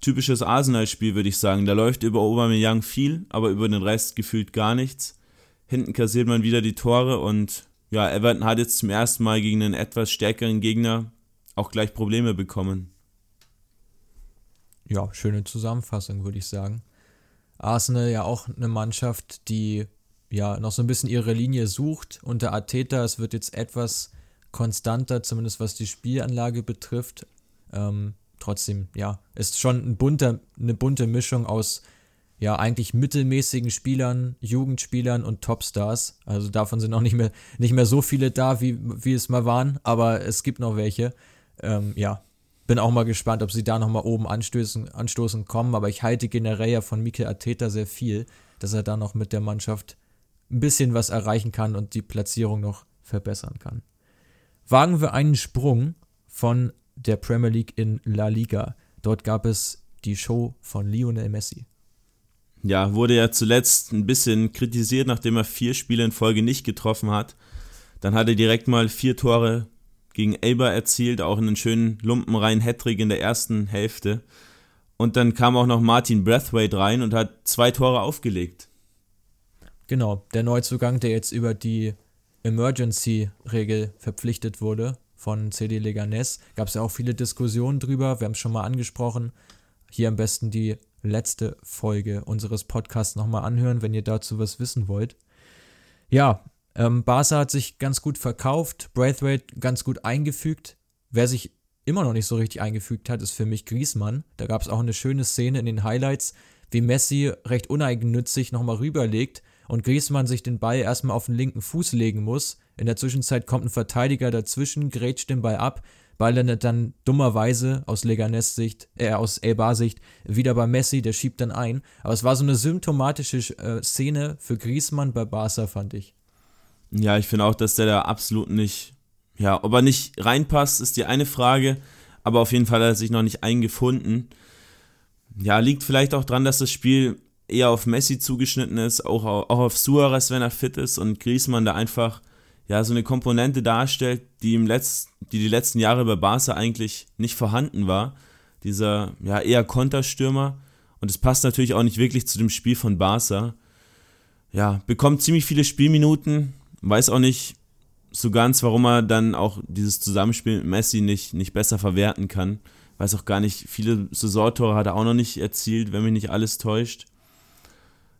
typisches Arsenal-Spiel, würde ich sagen. Da läuft über Aubameyang viel, aber über den Rest gefühlt gar nichts. Hinten kassiert man wieder die Tore und ja, Everton hat jetzt zum ersten Mal gegen einen etwas stärkeren Gegner auch gleich Probleme bekommen. Ja, schöne Zusammenfassung, würde ich sagen. Arsenal ja auch eine Mannschaft, die ja noch so ein bisschen ihre Linie sucht unter Ateta. Es wird jetzt etwas konstanter, zumindest was die Spielanlage betrifft. Ähm, trotzdem, ja, ist schon ein bunter, eine bunte Mischung aus ja eigentlich mittelmäßigen Spielern, Jugendspielern und Topstars. Also davon sind auch nicht mehr, nicht mehr so viele da, wie, wie es mal waren, aber es gibt noch welche. Ähm, ja, bin auch mal gespannt, ob sie da nochmal oben anstößen, anstoßen kommen, aber ich halte generell ja von Mikel Arteta sehr viel, dass er da noch mit der Mannschaft ein bisschen was erreichen kann und die Platzierung noch verbessern kann. Wagen wir einen Sprung von der Premier League in La Liga. Dort gab es die Show von Lionel Messi. Ja, wurde ja zuletzt ein bisschen kritisiert, nachdem er vier Spiele in Folge nicht getroffen hat. Dann hat er direkt mal vier Tore gegen Elber erzielt, auch einen schönen lumpenreinen Hattrick in der ersten Hälfte. Und dann kam auch noch Martin Brathwaite rein und hat zwei Tore aufgelegt. Genau, der Neuzugang, der jetzt über die Emergency-Regel verpflichtet wurde von CD Leganes. Gab es ja auch viele Diskussionen drüber, wir haben es schon mal angesprochen. Hier am besten die letzte Folge unseres Podcasts nochmal anhören, wenn ihr dazu was wissen wollt. Ja, ähm, Barca hat sich ganz gut verkauft, Braithwaite ganz gut eingefügt. Wer sich immer noch nicht so richtig eingefügt hat, ist für mich Griesmann. Da gab es auch eine schöne Szene in den Highlights, wie Messi recht uneigennützig nochmal rüberlegt und Griesmann sich den Ball erstmal auf den linken Fuß legen muss. In der Zwischenzeit kommt ein Verteidiger dazwischen, grätscht den Ball ab Ball landet dann dummerweise aus Leganes Sicht, äh, aus Elbar Sicht wieder bei Messi, der schiebt dann ein. Aber es war so eine symptomatische äh, Szene für Griezmann bei Barca, fand ich. Ja, ich finde auch, dass der da absolut nicht, ja, ob er nicht reinpasst, ist die eine Frage, aber auf jeden Fall hat er sich noch nicht eingefunden. Ja, liegt vielleicht auch dran, dass das Spiel eher auf Messi zugeschnitten ist, auch, auch auf Suarez, wenn er fit ist und Griezmann da einfach ja, so eine Komponente darstellt, die, im Letz-, die die letzten Jahre bei Barca eigentlich nicht vorhanden war. Dieser ja, eher Konterstürmer. Und es passt natürlich auch nicht wirklich zu dem Spiel von Barca. Ja, bekommt ziemlich viele Spielminuten, weiß auch nicht so ganz, warum er dann auch dieses Zusammenspiel mit Messi nicht, nicht besser verwerten kann. Weiß auch gar nicht, viele Saisontore hat er auch noch nicht erzielt, wenn mich nicht alles täuscht.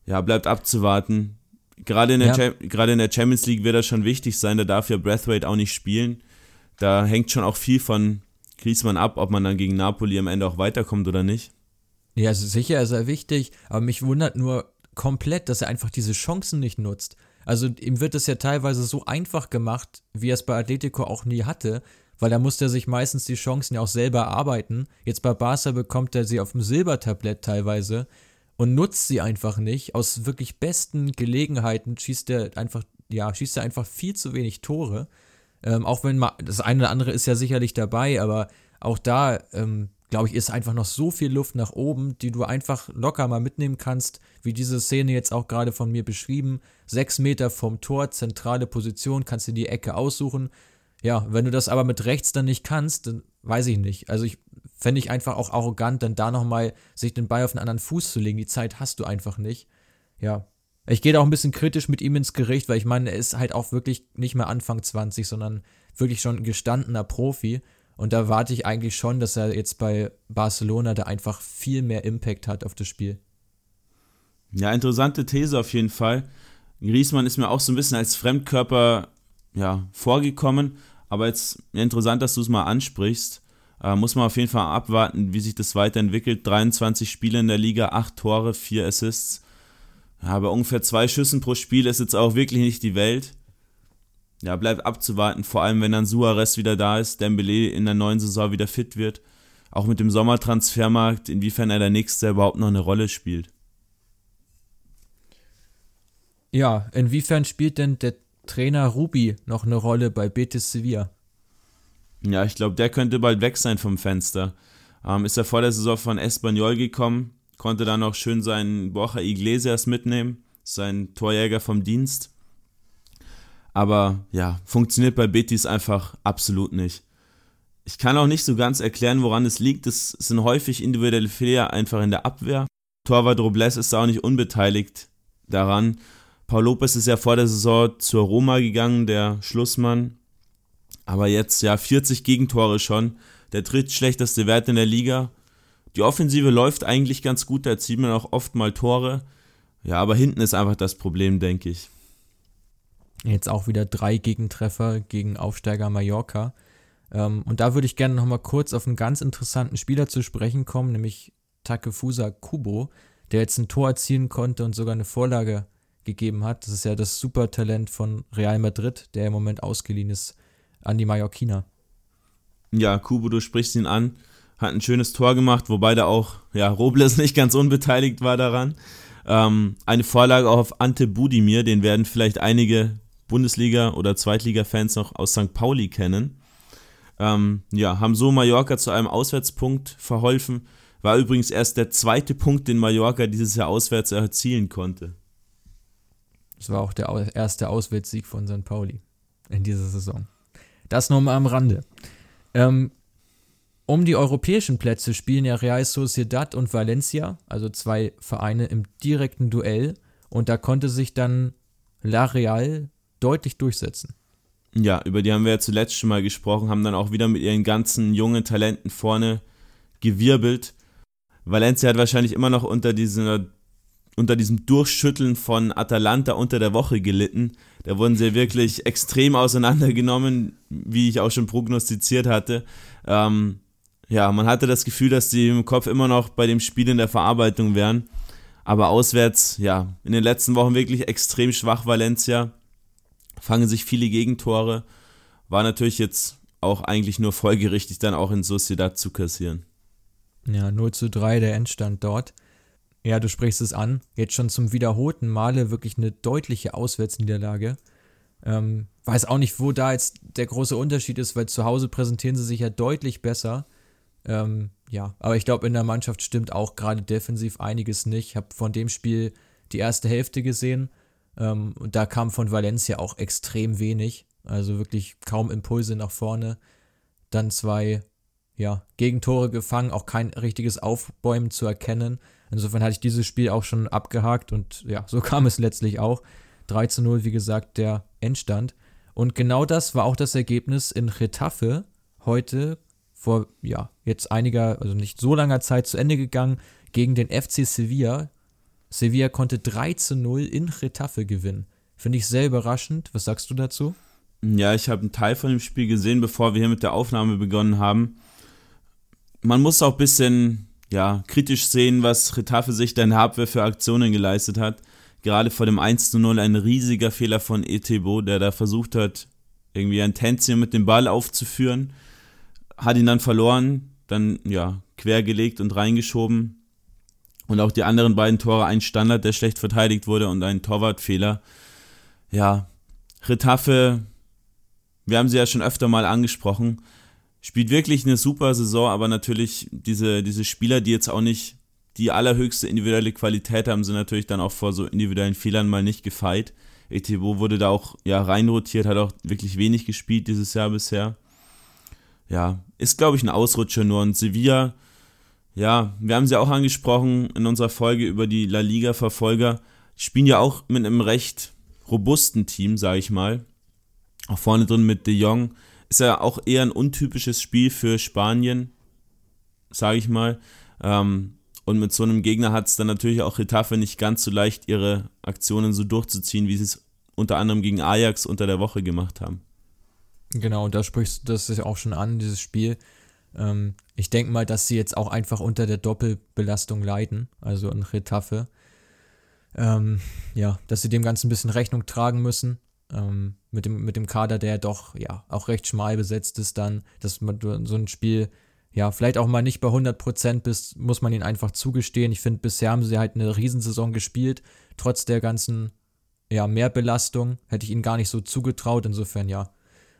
Ja, bleibt abzuwarten gerade in, der ja. gerade in der Champions League wird das schon wichtig sein, da darf ja Breathwaite auch nicht spielen. Da hängt schon auch viel von Griezmann ab, ob man dann gegen Napoli am Ende auch weiterkommt oder nicht. Ja, also sicher ist er wichtig, aber mich wundert nur komplett, dass er einfach diese Chancen nicht nutzt. Also ihm wird es ja teilweise so einfach gemacht, wie er es bei Atletico auch nie hatte, weil da musste er sich meistens die Chancen ja auch selber arbeiten. Jetzt bei Barca bekommt er sie auf dem Silbertablett teilweise und nutzt sie einfach nicht. Aus wirklich besten Gelegenheiten schießt er einfach, ja, schießt er einfach viel zu wenig Tore. Ähm, auch wenn mal, das eine oder andere ist ja sicherlich dabei, aber auch da, ähm, glaube ich, ist einfach noch so viel Luft nach oben, die du einfach locker mal mitnehmen kannst, wie diese Szene jetzt auch gerade von mir beschrieben. Sechs Meter vom Tor, zentrale Position, kannst du die Ecke aussuchen. Ja, wenn du das aber mit rechts dann nicht kannst, dann weiß ich nicht. Also ich fände ich einfach auch arrogant, dann da nochmal sich den Ball auf einen anderen Fuß zu legen. Die Zeit hast du einfach nicht. Ja. Ich gehe da auch ein bisschen kritisch mit ihm ins Gericht, weil ich meine, er ist halt auch wirklich nicht mehr Anfang 20, sondern wirklich schon ein gestandener Profi. Und da warte ich eigentlich schon, dass er jetzt bei Barcelona da einfach viel mehr Impact hat auf das Spiel. Ja, interessante These auf jeden Fall. Griesmann ist mir auch so ein bisschen als Fremdkörper ja, vorgekommen, aber jetzt interessant, dass du es mal ansprichst. Äh, muss man auf jeden Fall abwarten, wie sich das weiterentwickelt. 23 Spiele in der Liga, 8 Tore, 4 Assists. Ja, ungefähr zwei Schüssen pro Spiel ist jetzt auch wirklich nicht die Welt. Ja, bleibt abzuwarten, vor allem wenn dann Suarez wieder da ist, Dembele in der neuen Saison wieder fit wird. Auch mit dem Sommertransfermarkt, inwiefern er der nächste überhaupt noch eine Rolle spielt. Ja, inwiefern spielt denn der Trainer Rubi noch eine Rolle bei Betis Sevilla? Ja, ich glaube, der könnte bald weg sein vom Fenster. Ähm, ist er vor der Saison von Espanyol gekommen, konnte dann auch schön seinen Borja Iglesias mitnehmen, sein Torjäger vom Dienst. Aber ja, funktioniert bei Betis einfach absolut nicht. Ich kann auch nicht so ganz erklären, woran es liegt. Es sind häufig individuelle Fehler einfach in der Abwehr. Torwart Robles ist auch nicht unbeteiligt daran. Paul Lopez ist ja vor der Saison zur Roma gegangen, der Schlussmann. Aber jetzt ja 40 Gegentore schon. Der drittschlechteste Wert in der Liga. Die Offensive läuft eigentlich ganz gut, da zieht man auch oft mal Tore. Ja, aber hinten ist einfach das Problem, denke ich. Jetzt auch wieder drei Gegentreffer gegen Aufsteiger Mallorca. Ähm, und da würde ich gerne nochmal kurz auf einen ganz interessanten Spieler zu sprechen kommen, nämlich Takefusa Kubo, der jetzt ein Tor erzielen konnte und sogar eine Vorlage gegeben hat. Das ist ja das Supertalent von Real Madrid, der im Moment ausgeliehen ist an die Mallorquiner. Ja, Kubo, du sprichst ihn an, hat ein schönes Tor gemacht, wobei da auch ja, Robles nicht ganz unbeteiligt war daran. Ähm, eine Vorlage auch auf Ante Budimir, den werden vielleicht einige Bundesliga- oder Zweitliga-Fans noch aus St. Pauli kennen. Ähm, ja, haben so Mallorca zu einem Auswärtspunkt verholfen. War übrigens erst der zweite Punkt, den Mallorca dieses Jahr auswärts erzielen konnte. Das war auch der erste Auswärtssieg von St. Pauli in dieser Saison. Das nur mal am Rande. Ähm, um die europäischen Plätze spielen ja Real Sociedad und Valencia, also zwei Vereine im direkten Duell. Und da konnte sich dann La Real deutlich durchsetzen. Ja, über die haben wir ja zuletzt schon mal gesprochen, haben dann auch wieder mit ihren ganzen jungen Talenten vorne gewirbelt. Valencia hat wahrscheinlich immer noch unter, dieser, unter diesem Durchschütteln von Atalanta unter der Woche gelitten. Da wurden sie wirklich extrem auseinandergenommen, wie ich auch schon prognostiziert hatte. Ähm, ja, man hatte das Gefühl, dass die im Kopf immer noch bei dem Spiel in der Verarbeitung wären. Aber auswärts, ja, in den letzten Wochen wirklich extrem schwach Valencia fangen sich viele Gegentore. War natürlich jetzt auch eigentlich nur folgerichtig, dann auch in Sociedad zu kassieren. Ja, 0 zu 3 der Endstand dort. Ja, du sprichst es an. Jetzt schon zum wiederholten Male wirklich eine deutliche Auswärtsniederlage. Ähm, weiß auch nicht, wo da jetzt der große Unterschied ist, weil zu Hause präsentieren sie sich ja deutlich besser. Ähm, ja, aber ich glaube, in der Mannschaft stimmt auch gerade defensiv einiges nicht. Ich habe von dem Spiel die erste Hälfte gesehen ähm, und da kam von Valencia auch extrem wenig. Also wirklich kaum Impulse nach vorne. Dann zwei ja, Gegentore gefangen, auch kein richtiges Aufbäumen zu erkennen. Insofern hatte ich dieses Spiel auch schon abgehakt und ja, so kam es letztlich auch. 3 zu 0, wie gesagt, der Endstand. Und genau das war auch das Ergebnis in Retafe heute vor, ja, jetzt einiger, also nicht so langer Zeit zu Ende gegangen gegen den FC Sevilla. Sevilla konnte 3 zu 0 in Retafe gewinnen. Finde ich sehr überraschend. Was sagst du dazu? Ja, ich habe einen Teil von dem Spiel gesehen, bevor wir hier mit der Aufnahme begonnen haben. Man muss auch ein bisschen ja, kritisch sehen, was Retafe sich dann Abwehr für Aktionen geleistet hat. Gerade vor dem 1 zu 0 ein riesiger Fehler von Etebo, der da versucht hat, irgendwie ein Tänzchen mit dem Ball aufzuführen. Hat ihn dann verloren, dann ja, quergelegt und reingeschoben. Und auch die anderen beiden Tore, ein Standard, der schlecht verteidigt wurde und ein Torwartfehler. Ja, Retafe, wir haben sie ja schon öfter mal angesprochen, spielt wirklich eine super Saison, aber natürlich diese, diese Spieler, die jetzt auch nicht die allerhöchste individuelle Qualität haben, sind natürlich dann auch vor so individuellen Fehlern mal nicht gefeit. Etebo wurde da auch ja reinrotiert, hat auch wirklich wenig gespielt dieses Jahr bisher. Ja, ist glaube ich ein Ausrutscher nur und Sevilla ja, wir haben sie auch angesprochen in unserer Folge über die La Liga-Verfolger. Spielen ja auch mit einem recht robusten Team, sage ich mal. Auch vorne drin mit De Jong. Ist ja auch eher ein untypisches Spiel für Spanien, sage ich mal. Ähm, und mit so einem Gegner hat es dann natürlich auch Retafe nicht ganz so leicht, ihre Aktionen so durchzuziehen, wie sie es unter anderem gegen Ajax unter der Woche gemacht haben. Genau, und da sprichst du das auch schon an, dieses Spiel. Ähm, ich denke mal, dass sie jetzt auch einfach unter der Doppelbelastung leiden, also in Retafe. Ähm, ja, dass sie dem Ganzen ein bisschen Rechnung tragen müssen. Ähm, mit, dem, mit dem Kader, der doch ja auch recht schmal besetzt ist, dann, dass man so ein Spiel ja, vielleicht auch mal nicht bei 100% bist, muss man ihnen einfach zugestehen. Ich finde, bisher haben sie halt eine Riesensaison gespielt, trotz der ganzen, ja, Mehrbelastung. Hätte ich ihnen gar nicht so zugetraut. Insofern, ja,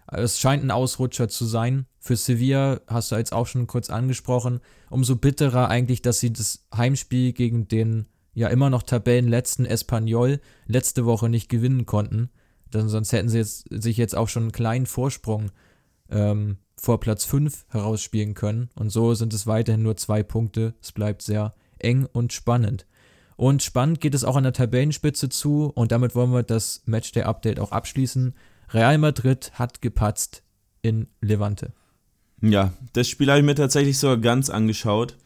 es scheint ein Ausrutscher zu sein. Für Sevilla hast du jetzt auch schon kurz angesprochen. Umso bitterer eigentlich, dass sie das Heimspiel gegen den ja immer noch Tabellenletzten Espanyol letzte Woche nicht gewinnen konnten. Denn sonst hätten sie jetzt, sich jetzt auch schon einen kleinen Vorsprung ähm, vor Platz 5 herausspielen können. Und so sind es weiterhin nur zwei Punkte. Es bleibt sehr eng und spannend. Und spannend geht es auch an der Tabellenspitze zu. Und damit wollen wir das Matchday-Update auch abschließen. Real Madrid hat gepatzt in Levante. Ja, das Spiel habe ich mir tatsächlich sogar ganz angeschaut.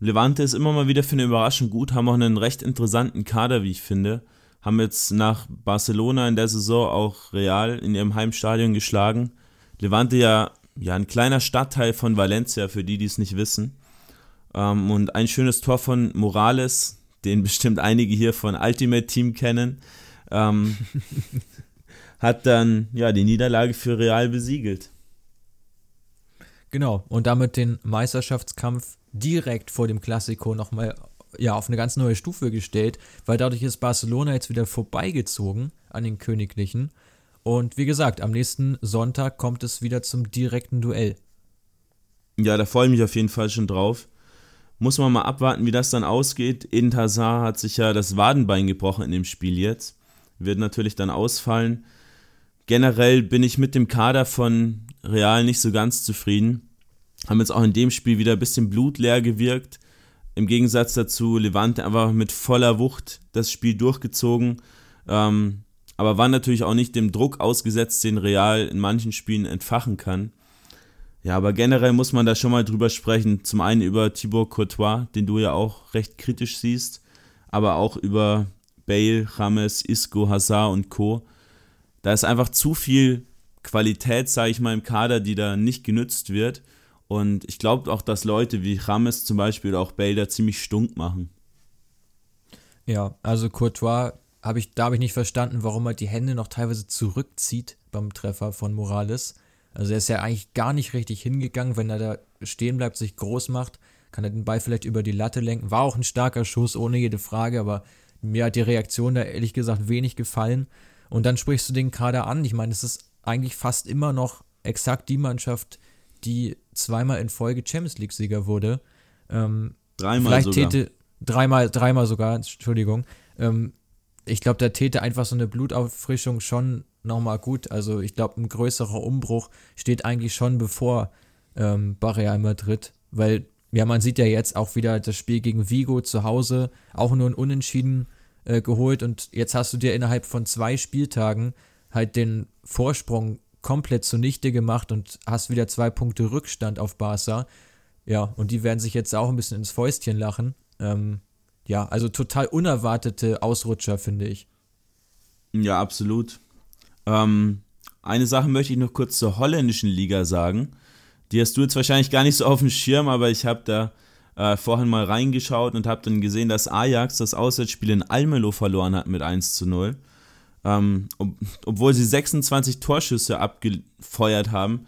Levante ist immer mal wieder für eine Überraschung gut, haben auch einen recht interessanten Kader, wie ich finde. Haben jetzt nach Barcelona in der Saison auch Real in ihrem Heimstadion geschlagen. Levante ja, ja ein kleiner Stadtteil von Valencia, für die, die es nicht wissen. Ähm, und ein schönes Tor von Morales, den bestimmt einige hier von Ultimate Team kennen, ähm, hat dann ja die Niederlage für Real besiegelt. Genau, und damit den Meisterschaftskampf direkt vor dem Klassiko nochmal ja, auf eine ganz neue Stufe gestellt, weil dadurch ist Barcelona jetzt wieder vorbeigezogen an den Königlichen. Und wie gesagt, am nächsten Sonntag kommt es wieder zum direkten Duell. Ja, da freue ich mich auf jeden Fall schon drauf. Muss man mal abwarten, wie das dann ausgeht. Eden Hazard hat sich ja das Wadenbein gebrochen in dem Spiel jetzt. Wird natürlich dann ausfallen. Generell bin ich mit dem Kader von Real nicht so ganz zufrieden. Haben jetzt auch in dem Spiel wieder ein bisschen blutleer gewirkt. Im Gegensatz dazu Levante einfach mit voller Wucht das Spiel durchgezogen. Ähm, aber war natürlich auch nicht dem Druck ausgesetzt, den Real in manchen Spielen entfachen kann. Ja, aber generell muss man da schon mal drüber sprechen. Zum einen über Thibaut Courtois, den du ja auch recht kritisch siehst, aber auch über Bale, James, Isco, Hazard und Co. Da ist einfach zu viel Qualität, sage ich mal, im Kader, die da nicht genützt wird. Und ich glaube auch, dass Leute wie Rames zum Beispiel oder auch da ziemlich stunk machen. Ja, also Courtois habe ich, da habe ich nicht verstanden, warum er die Hände noch teilweise zurückzieht beim Treffer von Morales. Also er ist ja eigentlich gar nicht richtig hingegangen, wenn er da stehen bleibt, sich groß macht, kann er den Ball vielleicht über die Latte lenken. War auch ein starker Schuss, ohne jede Frage, aber mir hat die Reaktion da ehrlich gesagt wenig gefallen. Und dann sprichst du den Kader an. Ich meine, es ist eigentlich fast immer noch exakt die Mannschaft, die zweimal in Folge Champions League-Sieger wurde. Ähm, dreimal vielleicht sogar. Täte, dreimal, dreimal sogar, Entschuldigung. Ähm, ich glaube, da täte einfach so eine Blutauffrischung schon nochmal gut. Also ich glaube, ein größerer Umbruch steht eigentlich schon bevor ähm, bei Real Madrid, weil ja, man sieht ja jetzt auch wieder das Spiel gegen Vigo zu Hause, auch nur ein Unentschieden äh, geholt und jetzt hast du dir innerhalb von zwei Spieltagen halt den Vorsprung komplett zunichte gemacht und hast wieder zwei Punkte Rückstand auf Barca. Ja, und die werden sich jetzt auch ein bisschen ins Fäustchen lachen. Ähm, ja, also total unerwartete Ausrutscher, finde ich. Ja, absolut. Ähm, eine Sache möchte ich noch kurz zur holländischen Liga sagen. Die hast du jetzt wahrscheinlich gar nicht so auf dem Schirm, aber ich habe da äh, vorhin mal reingeschaut und habe dann gesehen, dass Ajax das Auswärtsspiel in Almelo verloren hat mit 1 zu 0. Ähm, ob, obwohl sie 26 Torschüsse abgefeuert haben.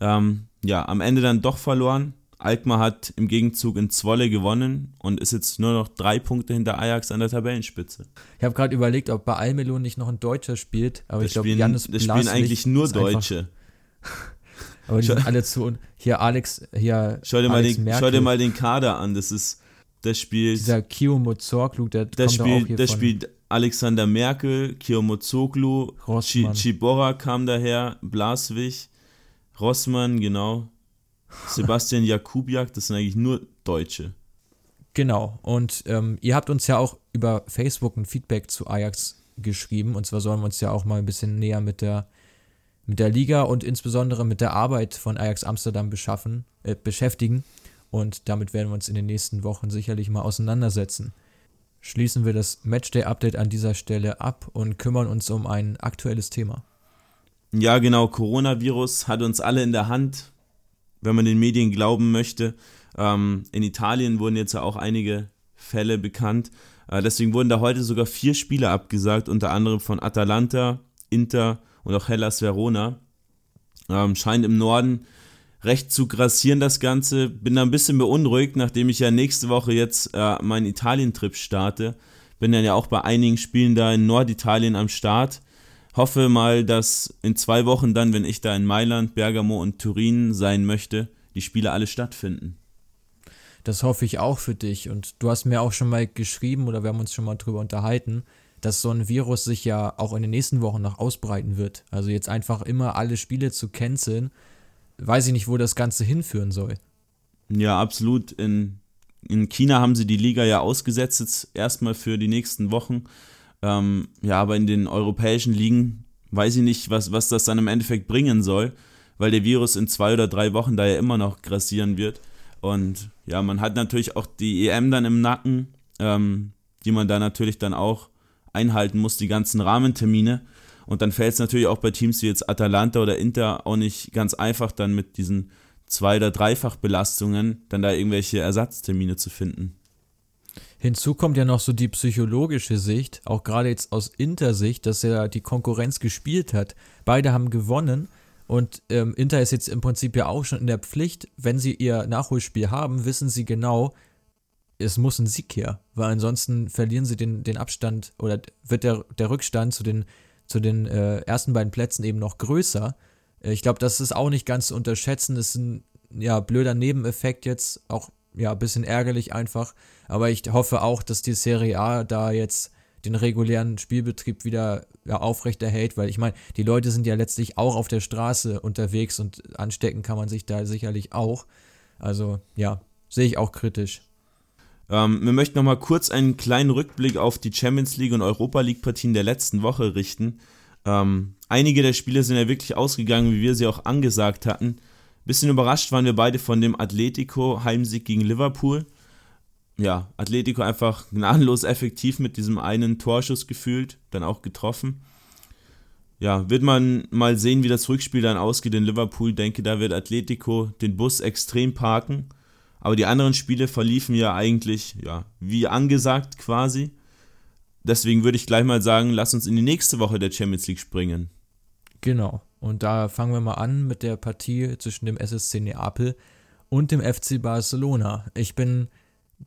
Ähm, ja, am Ende dann doch verloren. Alkmaar hat im Gegenzug in Zwolle gewonnen und ist jetzt nur noch drei Punkte hinter Ajax an der Tabellenspitze. Ich habe gerade überlegt, ob bei Almelo nicht noch ein Deutscher spielt, aber das ich glaube, Janis Das spielen eigentlich nur Deutsche. aber die sind alle zu. Hier Alex, hier. Schau dir, Alex mal den, schau dir mal den Kader an. Das ist. Das spielt. Dieser Kiyombo Zorglu, der das kommt spielt, auch hier Das von. spielt Alexander Merkel, Kiyomozoglu, Chibora kam daher, Blaswig, Rossmann, genau. Sebastian Jakubiak, das sind eigentlich nur Deutsche. Genau, und ähm, ihr habt uns ja auch über Facebook ein Feedback zu Ajax geschrieben. Und zwar sollen wir uns ja auch mal ein bisschen näher mit der, mit der Liga und insbesondere mit der Arbeit von Ajax Amsterdam beschaffen, äh, beschäftigen. Und damit werden wir uns in den nächsten Wochen sicherlich mal auseinandersetzen. Schließen wir das Matchday-Update an dieser Stelle ab und kümmern uns um ein aktuelles Thema. Ja, genau, Coronavirus hat uns alle in der Hand wenn man den Medien glauben möchte. Ähm, in Italien wurden jetzt ja auch einige Fälle bekannt. Äh, deswegen wurden da heute sogar vier Spiele abgesagt, unter anderem von Atalanta, Inter und auch Hellas Verona. Ähm, scheint im Norden recht zu grassieren das Ganze. Bin da ein bisschen beunruhigt, nachdem ich ja nächste Woche jetzt äh, meinen Italien-Trip starte. Bin dann ja auch bei einigen Spielen da in Norditalien am Start hoffe mal, dass in zwei Wochen dann, wenn ich da in Mailand, Bergamo und Turin sein möchte, die Spiele alle stattfinden. Das hoffe ich auch für dich. Und du hast mir auch schon mal geschrieben oder wir haben uns schon mal drüber unterhalten, dass so ein Virus sich ja auch in den nächsten Wochen noch ausbreiten wird. Also jetzt einfach immer alle Spiele zu canceln, weiß ich nicht, wo das Ganze hinführen soll. Ja, absolut. In, in China haben sie die Liga ja ausgesetzt, jetzt erstmal für die nächsten Wochen. Ähm, ja, aber in den europäischen Ligen weiß ich nicht, was, was das dann im Endeffekt bringen soll, weil der Virus in zwei oder drei Wochen da ja immer noch grassieren wird. Und ja, man hat natürlich auch die EM dann im Nacken, ähm, die man da natürlich dann auch einhalten muss, die ganzen Rahmentermine. Und dann fällt es natürlich auch bei Teams wie jetzt Atalanta oder Inter auch nicht ganz einfach, dann mit diesen Zwei- oder Dreifachbelastungen dann da irgendwelche Ersatztermine zu finden. Hinzu kommt ja noch so die psychologische Sicht, auch gerade jetzt aus Inter-Sicht, dass er die Konkurrenz gespielt hat. Beide haben gewonnen und ähm, Inter ist jetzt im Prinzip ja auch schon in der Pflicht. Wenn sie ihr Nachholspiel haben, wissen sie genau, es muss ein Sieg her, weil ansonsten verlieren sie den, den Abstand oder wird der, der Rückstand zu den zu den äh, ersten beiden Plätzen eben noch größer. Äh, ich glaube, das ist auch nicht ganz zu unterschätzen. Das ist ein ja, blöder Nebeneffekt jetzt, auch ja, ein bisschen ärgerlich einfach. Aber ich hoffe auch, dass die Serie A da jetzt den regulären Spielbetrieb wieder ja, aufrechterhält, weil ich meine, die Leute sind ja letztlich auch auf der Straße unterwegs und anstecken kann man sich da sicherlich auch. Also ja, sehe ich auch kritisch. Ähm, wir möchten nochmal kurz einen kleinen Rückblick auf die Champions League und Europa League Partien der letzten Woche richten. Ähm, einige der Spiele sind ja wirklich ausgegangen, wie wir sie auch angesagt hatten. Bisschen überrascht waren wir beide von dem Atletico Heimsieg gegen Liverpool. Ja, Atletico einfach gnadenlos effektiv mit diesem einen Torschuss gefühlt, dann auch getroffen. Ja, wird man mal sehen, wie das Rückspiel dann ausgeht in Liverpool. Denke, da wird Atletico den Bus extrem parken. Aber die anderen Spiele verliefen ja eigentlich, ja, wie angesagt quasi. Deswegen würde ich gleich mal sagen, lass uns in die nächste Woche der Champions League springen. Genau. Und da fangen wir mal an mit der Partie zwischen dem SSC Neapel und dem FC Barcelona. Ich bin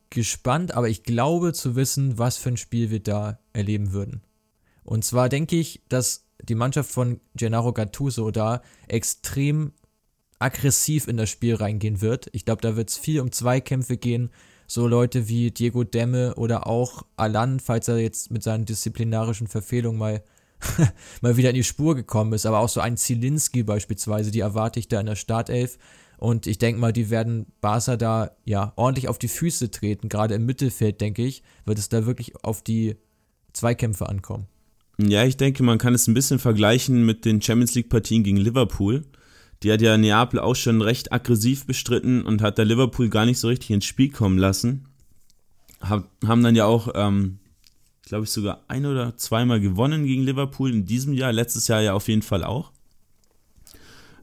gespannt, aber ich glaube zu wissen, was für ein Spiel wir da erleben würden. Und zwar denke ich, dass die Mannschaft von Gennaro Gattuso da extrem aggressiv in das Spiel reingehen wird. Ich glaube, da wird es viel um Zweikämpfe gehen. So Leute wie Diego Demme oder auch Alan, falls er jetzt mit seinen disziplinarischen Verfehlungen mal, mal wieder in die Spur gekommen ist. Aber auch so ein Zielinski beispielsweise, die erwarte ich da in der Startelf. Und ich denke mal, die werden Barca da ja ordentlich auf die Füße treten. Gerade im Mittelfeld, denke ich, wird es da wirklich auf die Zweikämpfe ankommen. Ja, ich denke, man kann es ein bisschen vergleichen mit den Champions League-Partien gegen Liverpool. Die hat ja Neapel auch schon recht aggressiv bestritten und hat der Liverpool gar nicht so richtig ins Spiel kommen lassen. Hab, haben dann ja auch, ähm, glaube ich, sogar ein oder zweimal gewonnen gegen Liverpool in diesem Jahr, letztes Jahr ja auf jeden Fall auch.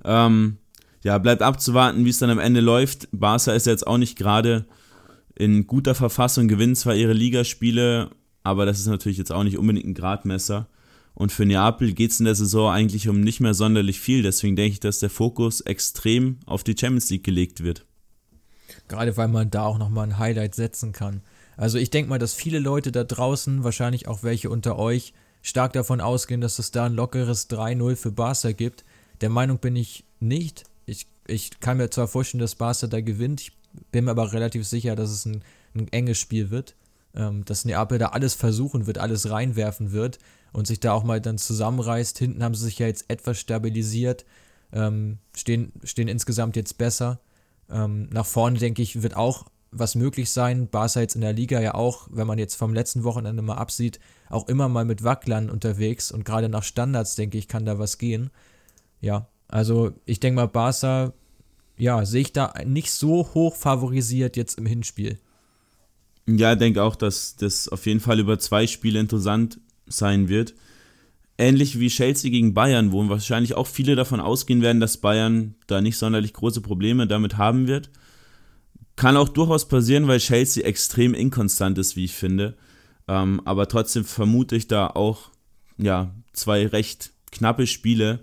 Ähm, ja, bleibt abzuwarten, wie es dann am Ende läuft. Barca ist jetzt auch nicht gerade in guter Verfassung, gewinnt zwar ihre Ligaspiele, aber das ist natürlich jetzt auch nicht unbedingt ein Gradmesser. Und für Neapel geht es in der Saison eigentlich um nicht mehr sonderlich viel. Deswegen denke ich, dass der Fokus extrem auf die Champions League gelegt wird. Gerade weil man da auch nochmal ein Highlight setzen kann. Also ich denke mal, dass viele Leute da draußen, wahrscheinlich auch welche unter euch, stark davon ausgehen, dass es da ein lockeres 3-0 für Barca gibt. Der Meinung bin ich nicht. Ich, ich kann mir zwar vorstellen, dass Barca da gewinnt, ich bin mir aber relativ sicher, dass es ein, ein enges Spiel wird. Ähm, dass Neapel da alles versuchen wird, alles reinwerfen wird und sich da auch mal dann zusammenreißt. Hinten haben sie sich ja jetzt etwas stabilisiert, ähm, stehen, stehen insgesamt jetzt besser. Ähm, nach vorne, denke ich, wird auch was möglich sein. Barca jetzt in der Liga ja auch, wenn man jetzt vom letzten Wochenende mal absieht, auch immer mal mit Wacklern unterwegs und gerade nach Standards, denke ich, kann da was gehen. Ja, also ich denke mal, Barca, ja, sehe ich da nicht so hoch favorisiert jetzt im Hinspiel. Ja, ich denke auch, dass das auf jeden Fall über zwei Spiele interessant sein wird. Ähnlich wie Chelsea gegen Bayern, wo wahrscheinlich auch viele davon ausgehen werden, dass Bayern da nicht sonderlich große Probleme damit haben wird. Kann auch durchaus passieren, weil Chelsea extrem inkonstant ist, wie ich finde. Ähm, aber trotzdem vermute ich da auch ja, zwei recht knappe Spiele.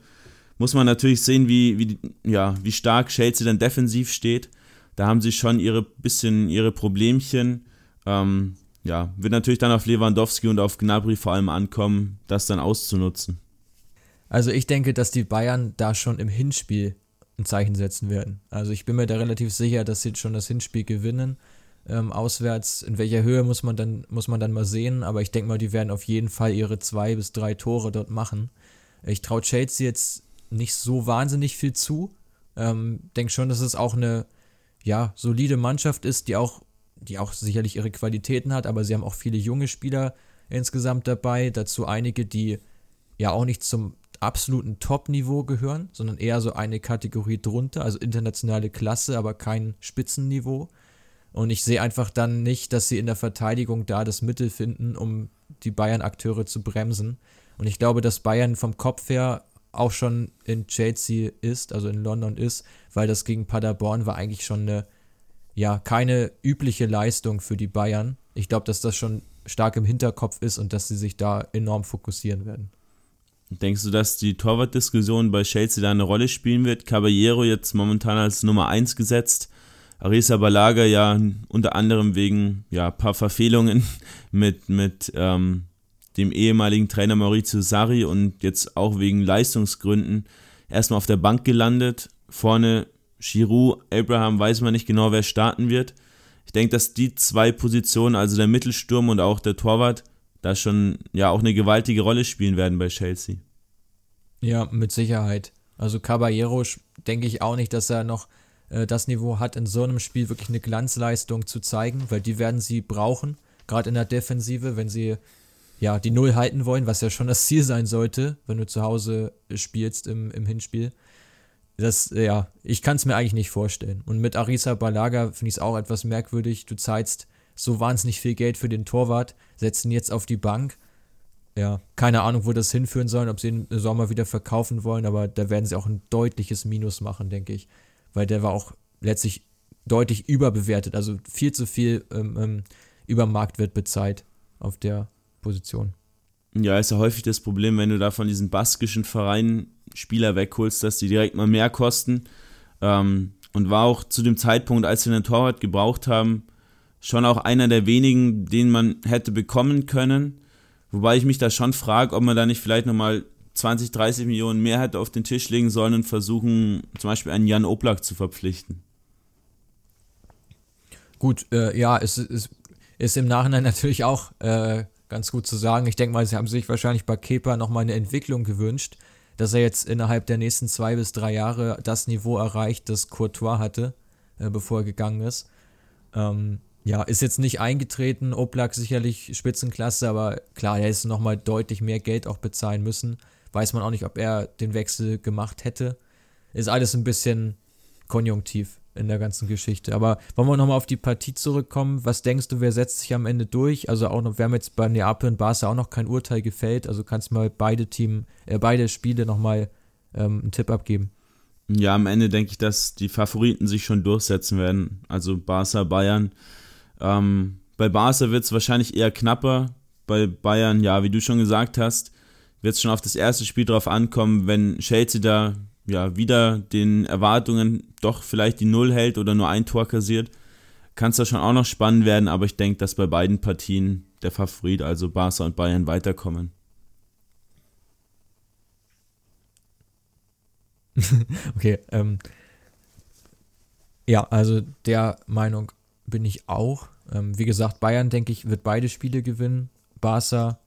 Muss man natürlich sehen, wie, wie, ja, wie stark Chelsea dann defensiv steht. Da haben sie schon ihre bisschen ihre Problemchen. Ähm, ja, wird natürlich dann auf Lewandowski und auf Gnabry vor allem ankommen, das dann auszunutzen. Also ich denke, dass die Bayern da schon im Hinspiel ein Zeichen setzen werden. Also ich bin mir da relativ sicher, dass sie schon das Hinspiel gewinnen. Ähm, auswärts, in welcher Höhe muss man dann, muss man dann mal sehen, aber ich denke mal, die werden auf jeden Fall ihre zwei bis drei Tore dort machen. Ich traue Chelsea jetzt nicht so wahnsinnig viel zu. Ähm, denke schon, dass es auch eine ja, solide Mannschaft ist, die auch, die auch sicherlich ihre Qualitäten hat, aber sie haben auch viele junge Spieler insgesamt dabei. Dazu einige, die ja auch nicht zum absoluten Top-Niveau gehören, sondern eher so eine Kategorie drunter, also internationale Klasse, aber kein Spitzenniveau. Und ich sehe einfach dann nicht, dass sie in der Verteidigung da das Mittel finden, um die Bayern-Akteure zu bremsen. Und ich glaube, dass Bayern vom Kopf her auch schon in Chelsea ist, also in London ist, weil das gegen Paderborn war eigentlich schon eine, ja, keine übliche Leistung für die Bayern. Ich glaube, dass das schon stark im Hinterkopf ist und dass sie sich da enorm fokussieren werden. Denkst du, dass die Torwartdiskussion bei Chelsea da eine Rolle spielen wird? Caballero jetzt momentan als Nummer 1 gesetzt. Arisa Balaga ja unter anderem wegen ja ein paar Verfehlungen mit, mit ähm, dem ehemaligen Trainer Maurizio Sarri und jetzt auch wegen Leistungsgründen erstmal auf der Bank gelandet. Vorne Giroud, Abraham weiß man nicht genau, wer starten wird. Ich denke, dass die zwei Positionen, also der Mittelsturm und auch der Torwart, da schon ja auch eine gewaltige Rolle spielen werden bei Chelsea. Ja, mit Sicherheit. Also Caballero denke ich auch nicht, dass er noch äh, das Niveau hat, in so einem Spiel wirklich eine Glanzleistung zu zeigen, weil die werden sie brauchen, gerade in der Defensive, wenn sie ja die Null halten wollen, was ja schon das Ziel sein sollte, wenn du zu Hause spielst im, im Hinspiel. Das, ja, ich kann es mir eigentlich nicht vorstellen. Und mit Arisa Balaga finde ich es auch etwas merkwürdig. Du zahlst so wahnsinnig viel Geld für den Torwart, setzt ihn jetzt auf die Bank. Ja, keine Ahnung, wo das hinführen soll, ob sie ihn im Sommer wieder verkaufen wollen, aber da werden sie auch ein deutliches Minus machen, denke ich. Weil der war auch letztlich deutlich überbewertet, also viel zu viel ähm, ähm, über Marktwert bezahlt auf der Position. Ja, ist ja häufig das Problem, wenn du da von diesen baskischen Vereinen Spieler wegholst, dass die direkt mal mehr kosten. Ähm, und war auch zu dem Zeitpunkt, als wir einen Torwart gebraucht haben, schon auch einer der wenigen, den man hätte bekommen können. Wobei ich mich da schon frage, ob man da nicht vielleicht nochmal 20, 30 Millionen mehr hätte auf den Tisch legen sollen und versuchen, zum Beispiel einen Jan Oblak zu verpflichten. Gut, äh, ja, es ist, ist, im Nachhinein natürlich auch äh, ganz gut zu sagen. Ich denke mal, sie haben sich wahrscheinlich bei Kepa nochmal eine Entwicklung gewünscht, dass er jetzt innerhalb der nächsten zwei bis drei Jahre das Niveau erreicht, das Courtois hatte, äh, bevor er gegangen ist. Ähm, ja, ist jetzt nicht eingetreten. Oblak sicherlich Spitzenklasse, aber klar, er ist nochmal deutlich mehr Geld auch bezahlen müssen. Weiß man auch nicht, ob er den Wechsel gemacht hätte. Ist alles ein bisschen konjunktiv in der ganzen Geschichte. Aber wollen wir nochmal auf die Partie zurückkommen? Was denkst du, wer setzt sich am Ende durch? Also auch noch, wir haben jetzt bei Neapel und Barca auch noch kein Urteil gefällt. Also kannst du mal beide Team, äh, beide Spiele nochmal ähm, einen Tipp abgeben. Ja, am Ende denke ich, dass die Favoriten sich schon durchsetzen werden. Also Barca, Bayern ähm, bei Barca wird es wahrscheinlich eher knapper. Bei Bayern, ja, wie du schon gesagt hast, wird es schon auf das erste Spiel drauf ankommen, wenn Chelsea da ja wieder den Erwartungen doch vielleicht die Null hält oder nur ein Tor kassiert, kann es da schon auch noch spannend werden, aber ich denke, dass bei beiden Partien der Favorit, also Barca und Bayern, weiterkommen. okay, ähm, ja, also der Meinung bin ich auch. Ähm, wie gesagt, Bayern, denke ich, wird beide Spiele gewinnen. Barca,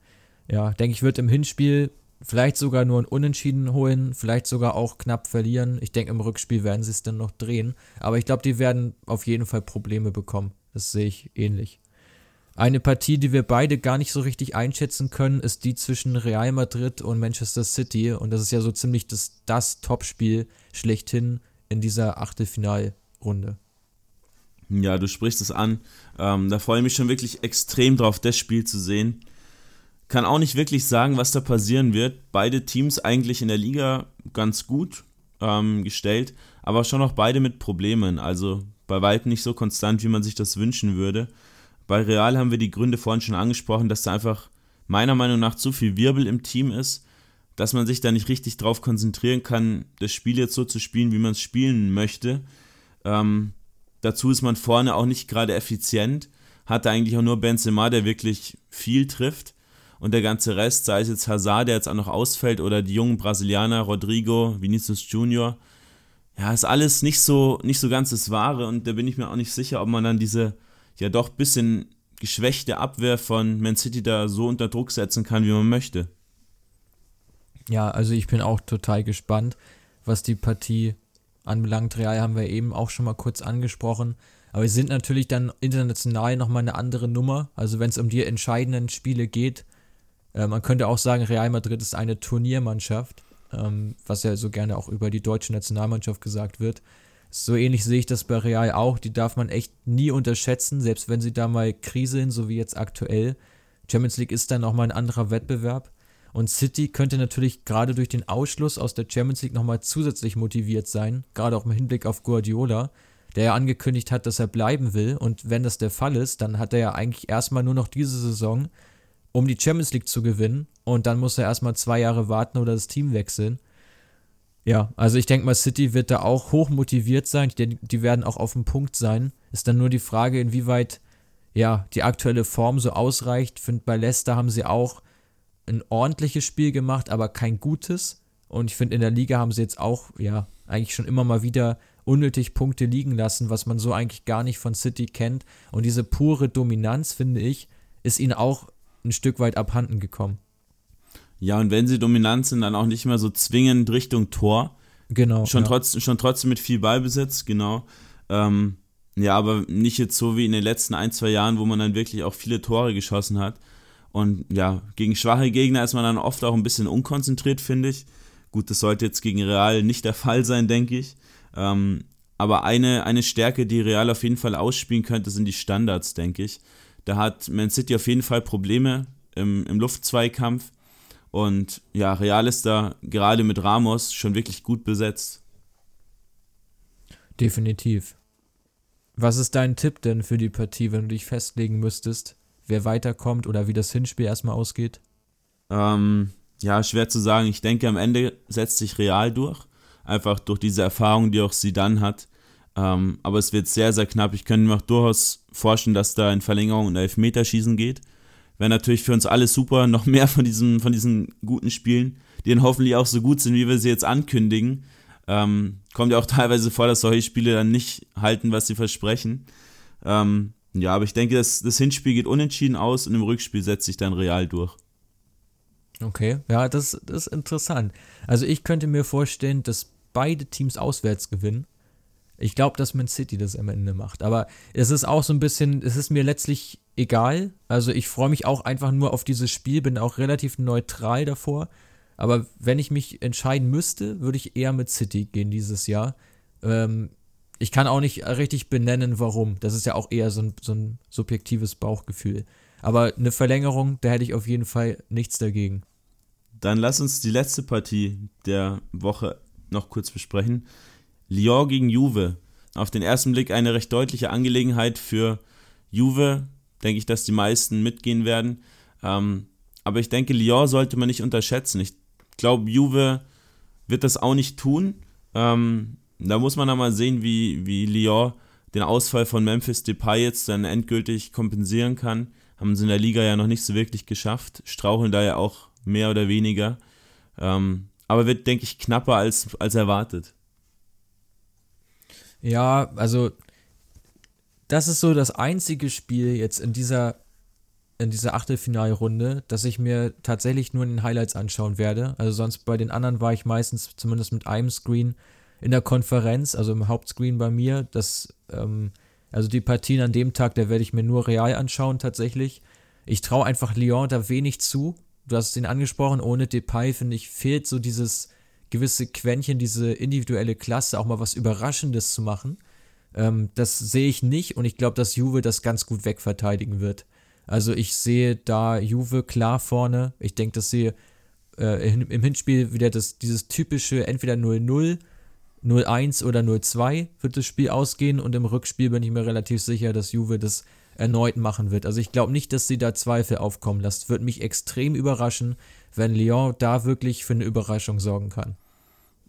ja, denke ich, wird im Hinspiel vielleicht sogar nur ein Unentschieden holen, vielleicht sogar auch knapp verlieren. Ich denke, im Rückspiel werden sie es dann noch drehen. Aber ich glaube, die werden auf jeden Fall Probleme bekommen. Das sehe ich ähnlich. Eine Partie, die wir beide gar nicht so richtig einschätzen können, ist die zwischen Real Madrid und Manchester City. Und das ist ja so ziemlich das, das Topspiel schlechthin in dieser Achtelfinalrunde. Ja, du sprichst es an. Ähm, da freue ich mich schon wirklich extrem drauf, das Spiel zu sehen. Kann auch nicht wirklich sagen, was da passieren wird. Beide Teams eigentlich in der Liga ganz gut ähm, gestellt, aber schon auch beide mit Problemen. Also bei weitem nicht so konstant, wie man sich das wünschen würde. Bei Real haben wir die Gründe vorhin schon angesprochen, dass da einfach meiner Meinung nach zu viel Wirbel im Team ist, dass man sich da nicht richtig drauf konzentrieren kann, das Spiel jetzt so zu spielen, wie man es spielen möchte. Ähm, Dazu ist man vorne auch nicht gerade effizient. Hatte eigentlich auch nur Benzema, der wirklich viel trifft. Und der ganze Rest, sei es jetzt Hazard, der jetzt auch noch ausfällt, oder die jungen Brasilianer, Rodrigo, Vinicius Junior, ja, ist alles nicht so, nicht so ganz das Wahre. Und da bin ich mir auch nicht sicher, ob man dann diese ja doch bisschen geschwächte Abwehr von Man City da so unter Druck setzen kann, wie man möchte. Ja, also ich bin auch total gespannt, was die Partie anbelangt. Real haben wir eben auch schon mal kurz angesprochen. Aber sie sind natürlich dann international nochmal eine andere Nummer. Also wenn es um die entscheidenden Spiele geht, äh, man könnte auch sagen, Real Madrid ist eine Turniermannschaft, ähm, was ja so gerne auch über die deutsche Nationalmannschaft gesagt wird. So ähnlich sehe ich das bei Real auch. Die darf man echt nie unterschätzen, selbst wenn sie da mal kriseln, so wie jetzt aktuell. Champions League ist dann nochmal ein anderer Wettbewerb. Und City könnte natürlich gerade durch den Ausschluss aus der Champions League nochmal zusätzlich motiviert sein, gerade auch im Hinblick auf Guardiola, der ja angekündigt hat, dass er bleiben will. Und wenn das der Fall ist, dann hat er ja eigentlich erstmal nur noch diese Saison um die Champions League zu gewinnen. Und dann muss er erstmal zwei Jahre warten oder das Team wechseln. Ja, also ich denke mal, City wird da auch hoch motiviert sein. Die, die werden auch auf dem Punkt sein. Ist dann nur die Frage, inwieweit ja die aktuelle Form so ausreicht. Ich finde, bei Leicester haben sie auch ein ordentliches Spiel gemacht, aber kein gutes. Und ich finde, in der Liga haben sie jetzt auch, ja, eigentlich schon immer mal wieder unnötig Punkte liegen lassen, was man so eigentlich gar nicht von City kennt. Und diese pure Dominanz, finde ich, ist ihnen auch ein Stück weit abhanden gekommen. Ja, und wenn sie dominant sind, dann auch nicht mehr so zwingend Richtung Tor. Genau. Schon, ja. trotz, schon trotzdem mit viel Ballbesitz, genau. Ähm, ja, aber nicht jetzt so wie in den letzten ein, zwei Jahren, wo man dann wirklich auch viele Tore geschossen hat. Und ja, gegen schwache Gegner ist man dann oft auch ein bisschen unkonzentriert, finde ich. Gut, das sollte jetzt gegen Real nicht der Fall sein, denke ich. Ähm, aber eine, eine Stärke, die Real auf jeden Fall ausspielen könnte, sind die Standards, denke ich. Da hat Man City auf jeden Fall Probleme im, im Luftzweikampf. Und ja, Real ist da gerade mit Ramos schon wirklich gut besetzt. Definitiv. Was ist dein Tipp denn für die Partie, wenn du dich festlegen müsstest, wer weiterkommt oder wie das Hinspiel erstmal ausgeht? Ähm, ja, schwer zu sagen. Ich denke, am Ende setzt sich Real durch. Einfach durch diese Erfahrung, die auch sie dann hat. Ähm, aber es wird sehr, sehr knapp. Ich könnte mir auch durchaus vorstellen, dass da in Verlängerung ein Elfmeterschießen geht. Wäre natürlich für uns alle super, noch mehr von, diesem, von diesen guten Spielen, die dann hoffentlich auch so gut sind, wie wir sie jetzt ankündigen. Ähm, kommt ja auch teilweise vor, dass solche Spiele dann nicht halten, was sie versprechen. Ähm, ja, aber ich denke, das, das Hinspiel geht unentschieden aus und im Rückspiel setzt sich dann real durch. Okay, ja, das, das ist interessant. Also ich könnte mir vorstellen, dass beide Teams auswärts gewinnen. Ich glaube, dass Man City das am Ende macht. Aber es ist auch so ein bisschen, es ist mir letztlich egal. Also ich freue mich auch einfach nur auf dieses Spiel, bin auch relativ neutral davor. Aber wenn ich mich entscheiden müsste, würde ich eher mit City gehen dieses Jahr. Ähm, ich kann auch nicht richtig benennen, warum. Das ist ja auch eher so ein, so ein subjektives Bauchgefühl. Aber eine Verlängerung, da hätte ich auf jeden Fall nichts dagegen. Dann lass uns die letzte Partie der Woche noch kurz besprechen. Lyon gegen Juve. Auf den ersten Blick eine recht deutliche Angelegenheit für Juve. Denke ich, dass die meisten mitgehen werden. Ähm, aber ich denke, Lyon sollte man nicht unterschätzen. Ich glaube, Juve wird das auch nicht tun. Ähm, da muss man dann mal sehen, wie, wie Lyon den Ausfall von Memphis Depay jetzt dann endgültig kompensieren kann. Haben sie in der Liga ja noch nicht so wirklich geschafft. Straucheln da ja auch mehr oder weniger. Ähm, aber wird, denke ich, knapper als, als erwartet. Ja, also das ist so das einzige Spiel jetzt in dieser in dieser Achtelfinalrunde, dass ich mir tatsächlich nur in den Highlights anschauen werde. Also sonst bei den anderen war ich meistens zumindest mit einem Screen in der Konferenz, also im Hauptscreen bei mir. Das, ähm, also die Partien an dem Tag, da werde ich mir nur real anschauen tatsächlich. Ich traue einfach Lyon da wenig zu. Du hast ihn angesprochen, ohne Depay, finde ich, fehlt so dieses gewisse Quäntchen, diese individuelle Klasse, auch mal was Überraschendes zu machen. Ähm, das sehe ich nicht und ich glaube, dass Juve das ganz gut wegverteidigen wird. Also ich sehe da Juve klar vorne. Ich denke, dass sie äh, im Hinspiel wieder das, dieses typische entweder 0-0, 0-1 oder 0-2 wird das Spiel ausgehen und im Rückspiel bin ich mir relativ sicher, dass Juve das erneut machen wird. Also ich glaube nicht, dass sie da Zweifel aufkommen lässt. Würde mich extrem überraschen, wenn Lyon da wirklich für eine Überraschung sorgen kann.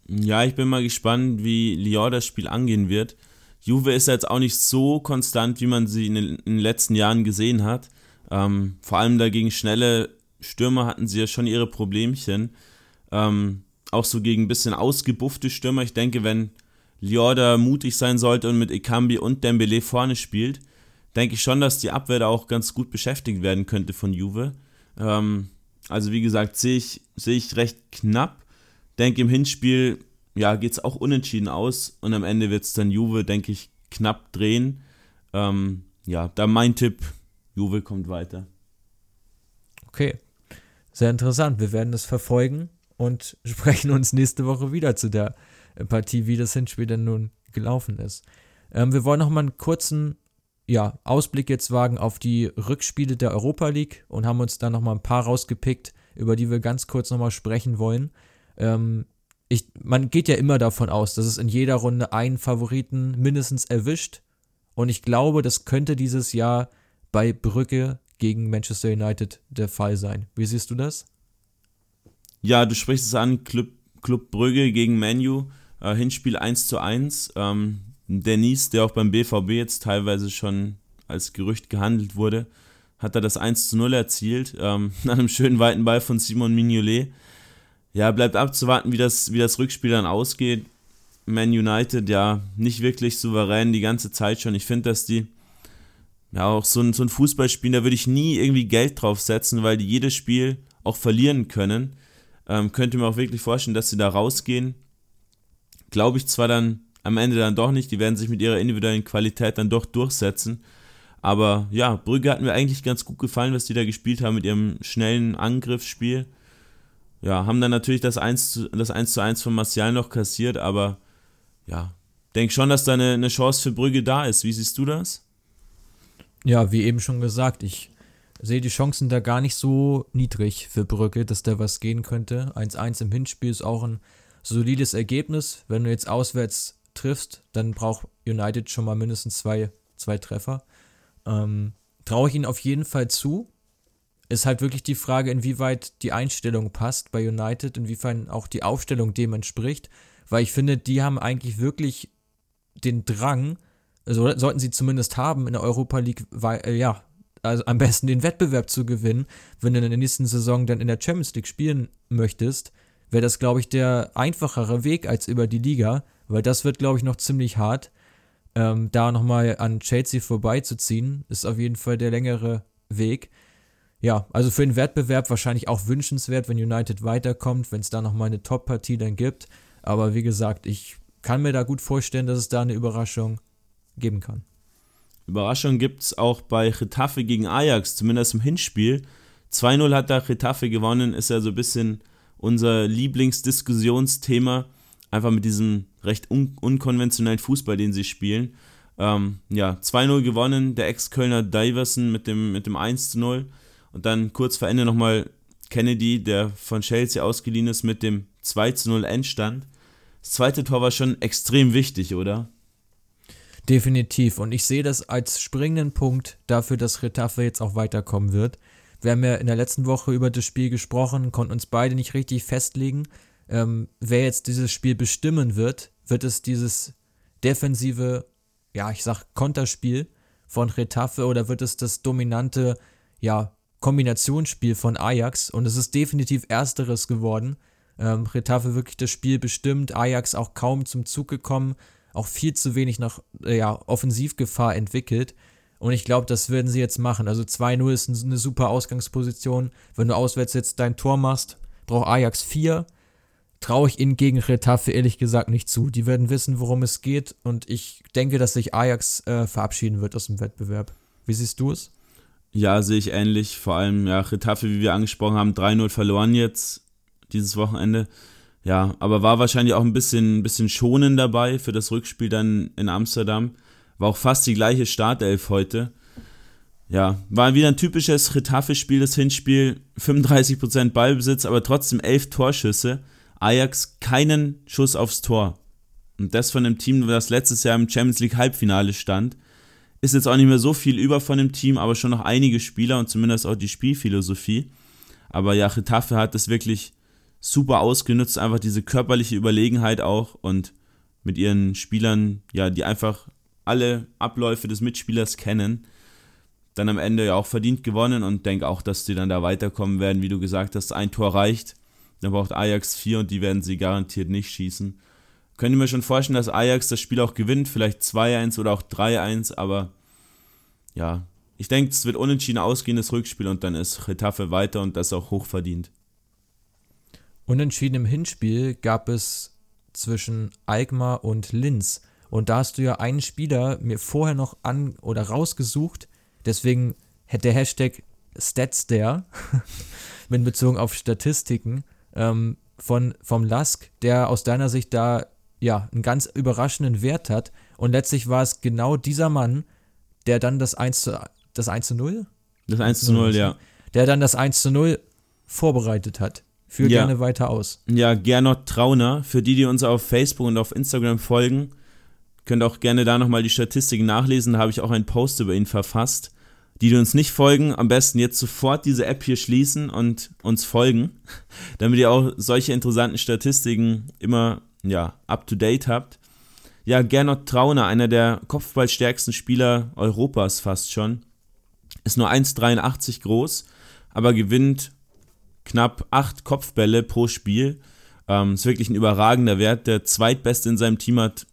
Ja, ich bin mal gespannt, wie Lyon das Spiel angehen wird. Juve ist jetzt auch nicht so konstant, wie man sie in den, in den letzten Jahren gesehen hat. Ähm, vor allem dagegen schnelle Stürmer hatten sie ja schon ihre Problemchen. Ähm, auch so gegen ein bisschen ausgebuffte Stürmer. Ich denke, wenn Lyon da mutig sein sollte und mit Ekambi und Dembele vorne spielt, denke ich schon, dass die Abwehr da auch ganz gut beschäftigt werden könnte von Juve. Ähm, also wie gesagt, sehe ich, sehe ich recht knapp denke, im Hinspiel ja, geht es auch unentschieden aus und am Ende wird es dann Juve, denke ich, knapp drehen. Ähm, ja, da mein Tipp, Juve kommt weiter. Okay, sehr interessant. Wir werden das verfolgen und sprechen uns nächste Woche wieder zu der Partie, wie das Hinspiel denn nun gelaufen ist. Ähm, wir wollen noch mal einen kurzen ja, Ausblick jetzt wagen auf die Rückspiele der Europa League und haben uns da noch mal ein paar rausgepickt, über die wir ganz kurz noch mal sprechen wollen. Ähm, ich, man geht ja immer davon aus, dass es in jeder Runde einen Favoriten mindestens erwischt. Und ich glaube, das könnte dieses Jahr bei Brücke gegen Manchester United der Fall sein. Wie siehst du das? Ja, du sprichst es an, Club, Club Brügge gegen Manu, äh, Hinspiel 1 zu 1. Ähm, Denise, der auch beim BVB jetzt teilweise schon als Gerücht gehandelt wurde, hat er das 1 zu 0 erzielt, ähm, nach einem schönen weiten Ball von Simon Mignolet. Ja, bleibt abzuwarten, wie das, wie das Rückspiel dann ausgeht. Man United, ja, nicht wirklich souverän die ganze Zeit schon. Ich finde, dass die, ja, auch so ein, so ein Fußballspiel, da würde ich nie irgendwie Geld drauf setzen, weil die jedes Spiel auch verlieren können. Ähm, könnte mir auch wirklich vorstellen, dass sie da rausgehen. Glaube ich zwar dann am Ende dann doch nicht, die werden sich mit ihrer individuellen Qualität dann doch durchsetzen. Aber ja, Brügge hat mir eigentlich ganz gut gefallen, was die da gespielt haben mit ihrem schnellen Angriffsspiel ja, haben dann natürlich das 1 zu, das 1 zu 1 von Martial noch kassiert, aber ja, denke schon, dass da eine, eine Chance für Brügge da ist. Wie siehst du das? Ja, wie eben schon gesagt, ich sehe die Chancen da gar nicht so niedrig für Brügge, dass da was gehen könnte. 1-1 im Hinspiel ist auch ein solides Ergebnis. Wenn du jetzt auswärts triffst, dann braucht United schon mal mindestens zwei, zwei Treffer. Ähm, Traue ich ihnen auf jeden Fall zu ist halt wirklich die Frage, inwieweit die Einstellung passt bei United, inwiefern auch die Aufstellung dem entspricht, weil ich finde, die haben eigentlich wirklich den Drang, also sollten sie zumindest haben, in der Europa League, weil, äh, ja, also am besten den Wettbewerb zu gewinnen, wenn du in der nächsten Saison dann in der Champions League spielen möchtest, wäre das, glaube ich, der einfachere Weg als über die Liga, weil das wird, glaube ich, noch ziemlich hart. Ähm, da nochmal an Chelsea vorbeizuziehen, ist auf jeden Fall der längere Weg ja, also für den Wettbewerb wahrscheinlich auch wünschenswert, wenn United weiterkommt, wenn es da nochmal eine Top-Partie dann gibt. Aber wie gesagt, ich kann mir da gut vorstellen, dass es da eine Überraschung geben kann. Überraschung gibt es auch bei Getafe gegen Ajax, zumindest im Hinspiel. 2-0 hat da Getafe gewonnen, ist ja so ein bisschen unser Lieblingsdiskussionsthema. Einfach mit diesem recht un unkonventionellen Fußball, den sie spielen. Ähm, ja, 2-0 gewonnen, der Ex-Kölner Diverson mit dem, mit dem 1-0. Und dann kurz vor Ende nochmal Kennedy, der von Chelsea ausgeliehen ist, mit dem 2 zu 0 Endstand. Das zweite Tor war schon extrem wichtig, oder? Definitiv. Und ich sehe das als springenden Punkt dafür, dass Retafe jetzt auch weiterkommen wird. Wir haben ja in der letzten Woche über das Spiel gesprochen, konnten uns beide nicht richtig festlegen. Ähm, wer jetzt dieses Spiel bestimmen wird, wird es dieses defensive, ja, ich sag Konterspiel von Retafe oder wird es das dominante, ja, Kombinationsspiel von Ajax und es ist definitiv ersteres geworden. Ähm, Retafe wirklich das Spiel bestimmt, Ajax auch kaum zum Zug gekommen, auch viel zu wenig nach äh, ja, Offensivgefahr entwickelt. Und ich glaube, das werden sie jetzt machen. Also 2-0 ist eine super Ausgangsposition. Wenn du auswärts jetzt dein Tor machst, braucht Ajax 4. Traue ich ihnen gegen Retafe ehrlich gesagt nicht zu. Die werden wissen, worum es geht. Und ich denke, dass sich Ajax äh, verabschieden wird aus dem Wettbewerb. Wie siehst du es? Ja, sehe ich ähnlich. Vor allem, ja, Retafe, wie wir angesprochen haben, 3-0 verloren jetzt dieses Wochenende. Ja, aber war wahrscheinlich auch ein bisschen, bisschen schonen dabei für das Rückspiel dann in Amsterdam. War auch fast die gleiche Startelf heute. Ja, war wieder ein typisches Retafe-Spiel, das Hinspiel. 35% Ballbesitz, aber trotzdem 11 Torschüsse. Ajax keinen Schuss aufs Tor. Und das von einem Team, das letztes Jahr im Champions League Halbfinale stand. Ist jetzt auch nicht mehr so viel über von dem Team, aber schon noch einige Spieler und zumindest auch die Spielphilosophie. Aber ja, Getafe hat das wirklich super ausgenutzt, einfach diese körperliche Überlegenheit auch und mit ihren Spielern, ja, die einfach alle Abläufe des Mitspielers kennen, dann am Ende ja auch verdient gewonnen und denke auch, dass die dann da weiterkommen werden, wie du gesagt hast, ein Tor reicht. Dann braucht Ajax vier und die werden sie garantiert nicht schießen. Könnte mir schon vorstellen, dass Ajax das Spiel auch gewinnt, vielleicht 2-1 oder auch 3-1, aber ja, ich denke, es wird unentschieden ausgehen, das Rückspiel, und dann ist Retafe weiter und das auch hoch verdient. Unentschieden im Hinspiel gab es zwischen Alkmaar und Linz. Und da hast du ja einen Spieler mir vorher noch an oder rausgesucht. Deswegen hätte der Hashtag StatsDare mit Bezug auf Statistiken ähm, von, vom Lask, der aus deiner Sicht da ja einen ganz überraschenden Wert hat. Und letztlich war es genau dieser Mann, der dann das 1 zu, das 1 zu 0? Das 1 zu 0, ja. Der dann das 1 zu 0 vorbereitet hat. Führ Ja. gerne weiter aus. Ja, Gernot Trauner, für die, die uns auf Facebook und auf Instagram folgen, könnt auch gerne da nochmal die Statistiken nachlesen. Da habe ich auch einen Post über ihn verfasst. Die, die uns nicht folgen, am besten jetzt sofort diese App hier schließen und uns folgen, damit ihr auch solche interessanten Statistiken immer ja, up to date habt. Ja, Gernot Trauner, einer der kopfballstärksten Spieler Europas fast schon, ist nur 1,83 groß, aber gewinnt knapp 8 Kopfbälle pro Spiel. Ähm, ist wirklich ein überragender Wert. Der zweitbeste in seinem Team hat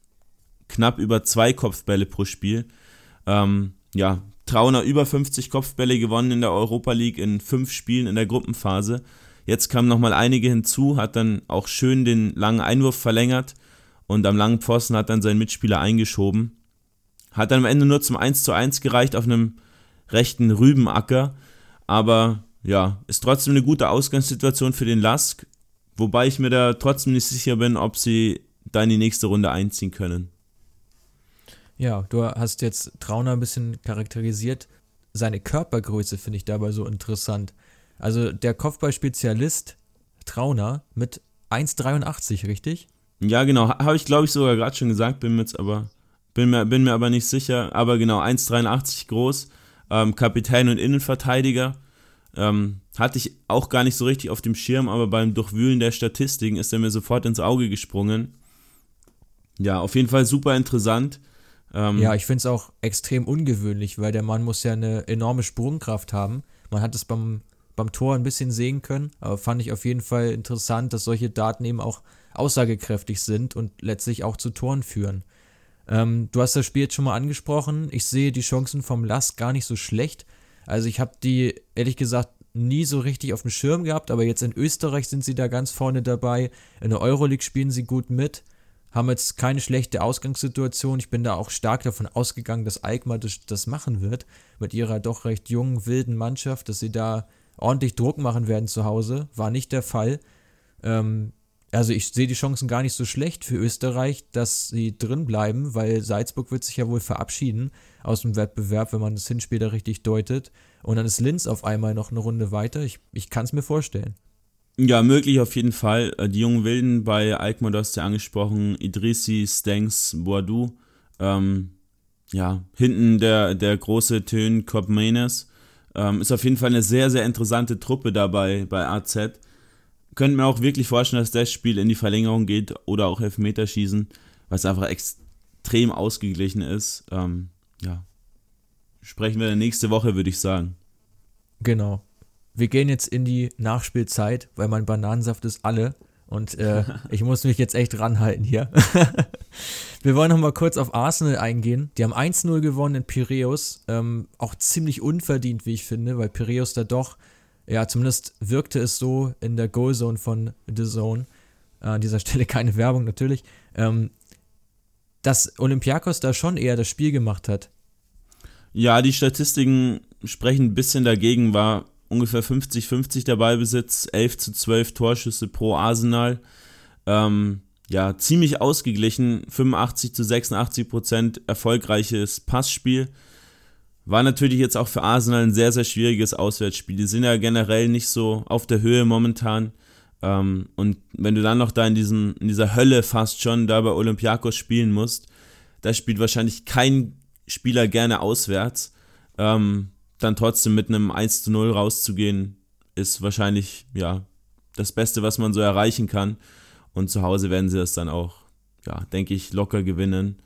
knapp über zwei Kopfbälle pro Spiel. Ähm, ja, Trauner über 50 Kopfbälle gewonnen in der Europa League in fünf Spielen in der Gruppenphase. Jetzt kamen nochmal einige hinzu, hat dann auch schön den langen Einwurf verlängert und am langen Pfosten hat dann sein Mitspieler eingeschoben. Hat dann am Ende nur zum 1 zu 1 gereicht auf einem rechten Rübenacker, aber ja, ist trotzdem eine gute Ausgangssituation für den Lask, wobei ich mir da trotzdem nicht sicher bin, ob sie da in die nächste Runde einziehen können. Ja, du hast jetzt Trauner ein bisschen charakterisiert. Seine Körpergröße finde ich dabei so interessant. Also der Kopfballspezialist Trauner mit 1,83, richtig? Ja, genau, ha- habe ich glaube ich sogar gerade schon gesagt, bin mir jetzt aber bin mir, bin mir aber nicht sicher, aber genau 1,83 groß, ähm, Kapitän und Innenverteidiger. Ähm, hatte ich auch gar nicht so richtig auf dem Schirm, aber beim Durchwühlen der Statistiken ist er mir sofort ins Auge gesprungen. Ja, auf jeden Fall super interessant. Ähm, Ja, ich finde es auch extrem ungewöhnlich, weil der Mann muss ja eine enorme Sprungkraft haben. Man hat es beim, beim Tor ein bisschen sehen können, aber fand ich auf jeden Fall interessant, dass solche Daten eben auch aussagekräftig sind und letztlich auch zu Toren führen. Ähm, du hast das Spiel jetzt schon mal angesprochen. Ich sehe die Chancen vom Lask gar nicht so schlecht. Also ich habe die ehrlich gesagt nie so richtig auf dem Schirm gehabt, aber jetzt in Österreich sind sie da ganz vorne dabei. In der Euroleague spielen sie gut mit haben jetzt keine schlechte Ausgangssituation. Ich bin da auch stark davon ausgegangen, dass Alkmaar das, das machen wird, mit ihrer doch recht jungen, wilden Mannschaft, dass sie da ordentlich Druck machen werden zu Hause. War nicht der Fall. Ähm, also ich sehe die Chancen gar nicht so schlecht für Österreich, dass sie drin bleiben, weil Salzburg wird sich ja wohl verabschieden aus dem Wettbewerb, wenn man das Hinspiel da richtig deutet. Und dann ist Linz auf einmal noch eine Runde weiter. Ich, ich kann es mir vorstellen. Ja, möglich auf jeden Fall. Äh, Die jungen Wilden bei Alkmaar, du hast ja angesprochen, Idrissi, Stengs, Boadou. Ähm, ja, hinten der, der große Tön Kopmenes. Ähm, ist auf jeden Fall eine sehr, sehr interessante Truppe dabei bei AZ. Könnte mir auch wirklich vorstellen, dass das Spiel in die Verlängerung geht oder auch Elfmeterschießen, es einfach extrem ausgeglichen ist. Ähm, ja, sprechen wir dann nächste Woche, würde ich sagen. Genau. Wir gehen jetzt in die Nachspielzeit, weil mein Bananensaft ist alle. Und äh, ich muss mich jetzt echt ranhalten hier. Wir wollen noch mal kurz auf Arsenal eingehen. Die haben 1-0 gewonnen in Piräus. Ähm, auch ziemlich unverdient, wie ich finde, weil Piräus da doch, ja, zumindest wirkte es so in der Goalzone von The Zone. Äh, an dieser Stelle keine Werbung natürlich. Ähm, dass Olympiakos da schon eher das Spiel gemacht hat. Ja, die Statistiken sprechen ein bisschen dagegen, war ungefähr 50-50 der Ballbesitz, 11 zu 12 Torschüsse pro Arsenal. Ähm, ja, ziemlich ausgeglichen, 85 zu 86 Prozent erfolgreiches Passspiel. War natürlich jetzt auch für Arsenal ein sehr, sehr schwieriges Auswärtsspiel. Die sind ja generell nicht so auf der Höhe momentan. Ähm, und wenn du dann noch da in, diesen, in dieser Hölle fast schon da bei Olympiakos spielen musst, da spielt wahrscheinlich kein Spieler gerne auswärts. Ähm, dann trotzdem mit einem 1 zu 0 rauszugehen, ist wahrscheinlich ja das Beste, was man so erreichen kann. Und zu Hause werden sie das dann auch, ja, denke ich, locker gewinnen.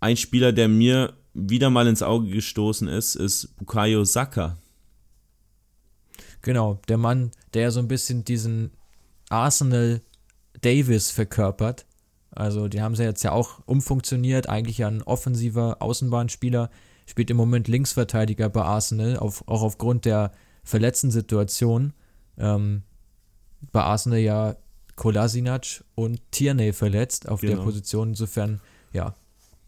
Ein Spieler, der mir wieder mal ins Auge gestoßen ist, ist Bukayo Saka. Genau, der Mann, der so ein bisschen diesen Arsenal Davis verkörpert. Also, die haben sie jetzt ja auch umfunktioniert, eigentlich ja ein offensiver Außenbahnspieler, spielt im Moment Linksverteidiger bei Arsenal, auf, auch aufgrund der verletzten Situation. Ähm, bei Arsenal ja Kolasinac und Tierney verletzt auf genau. der Position. Insofern, ja,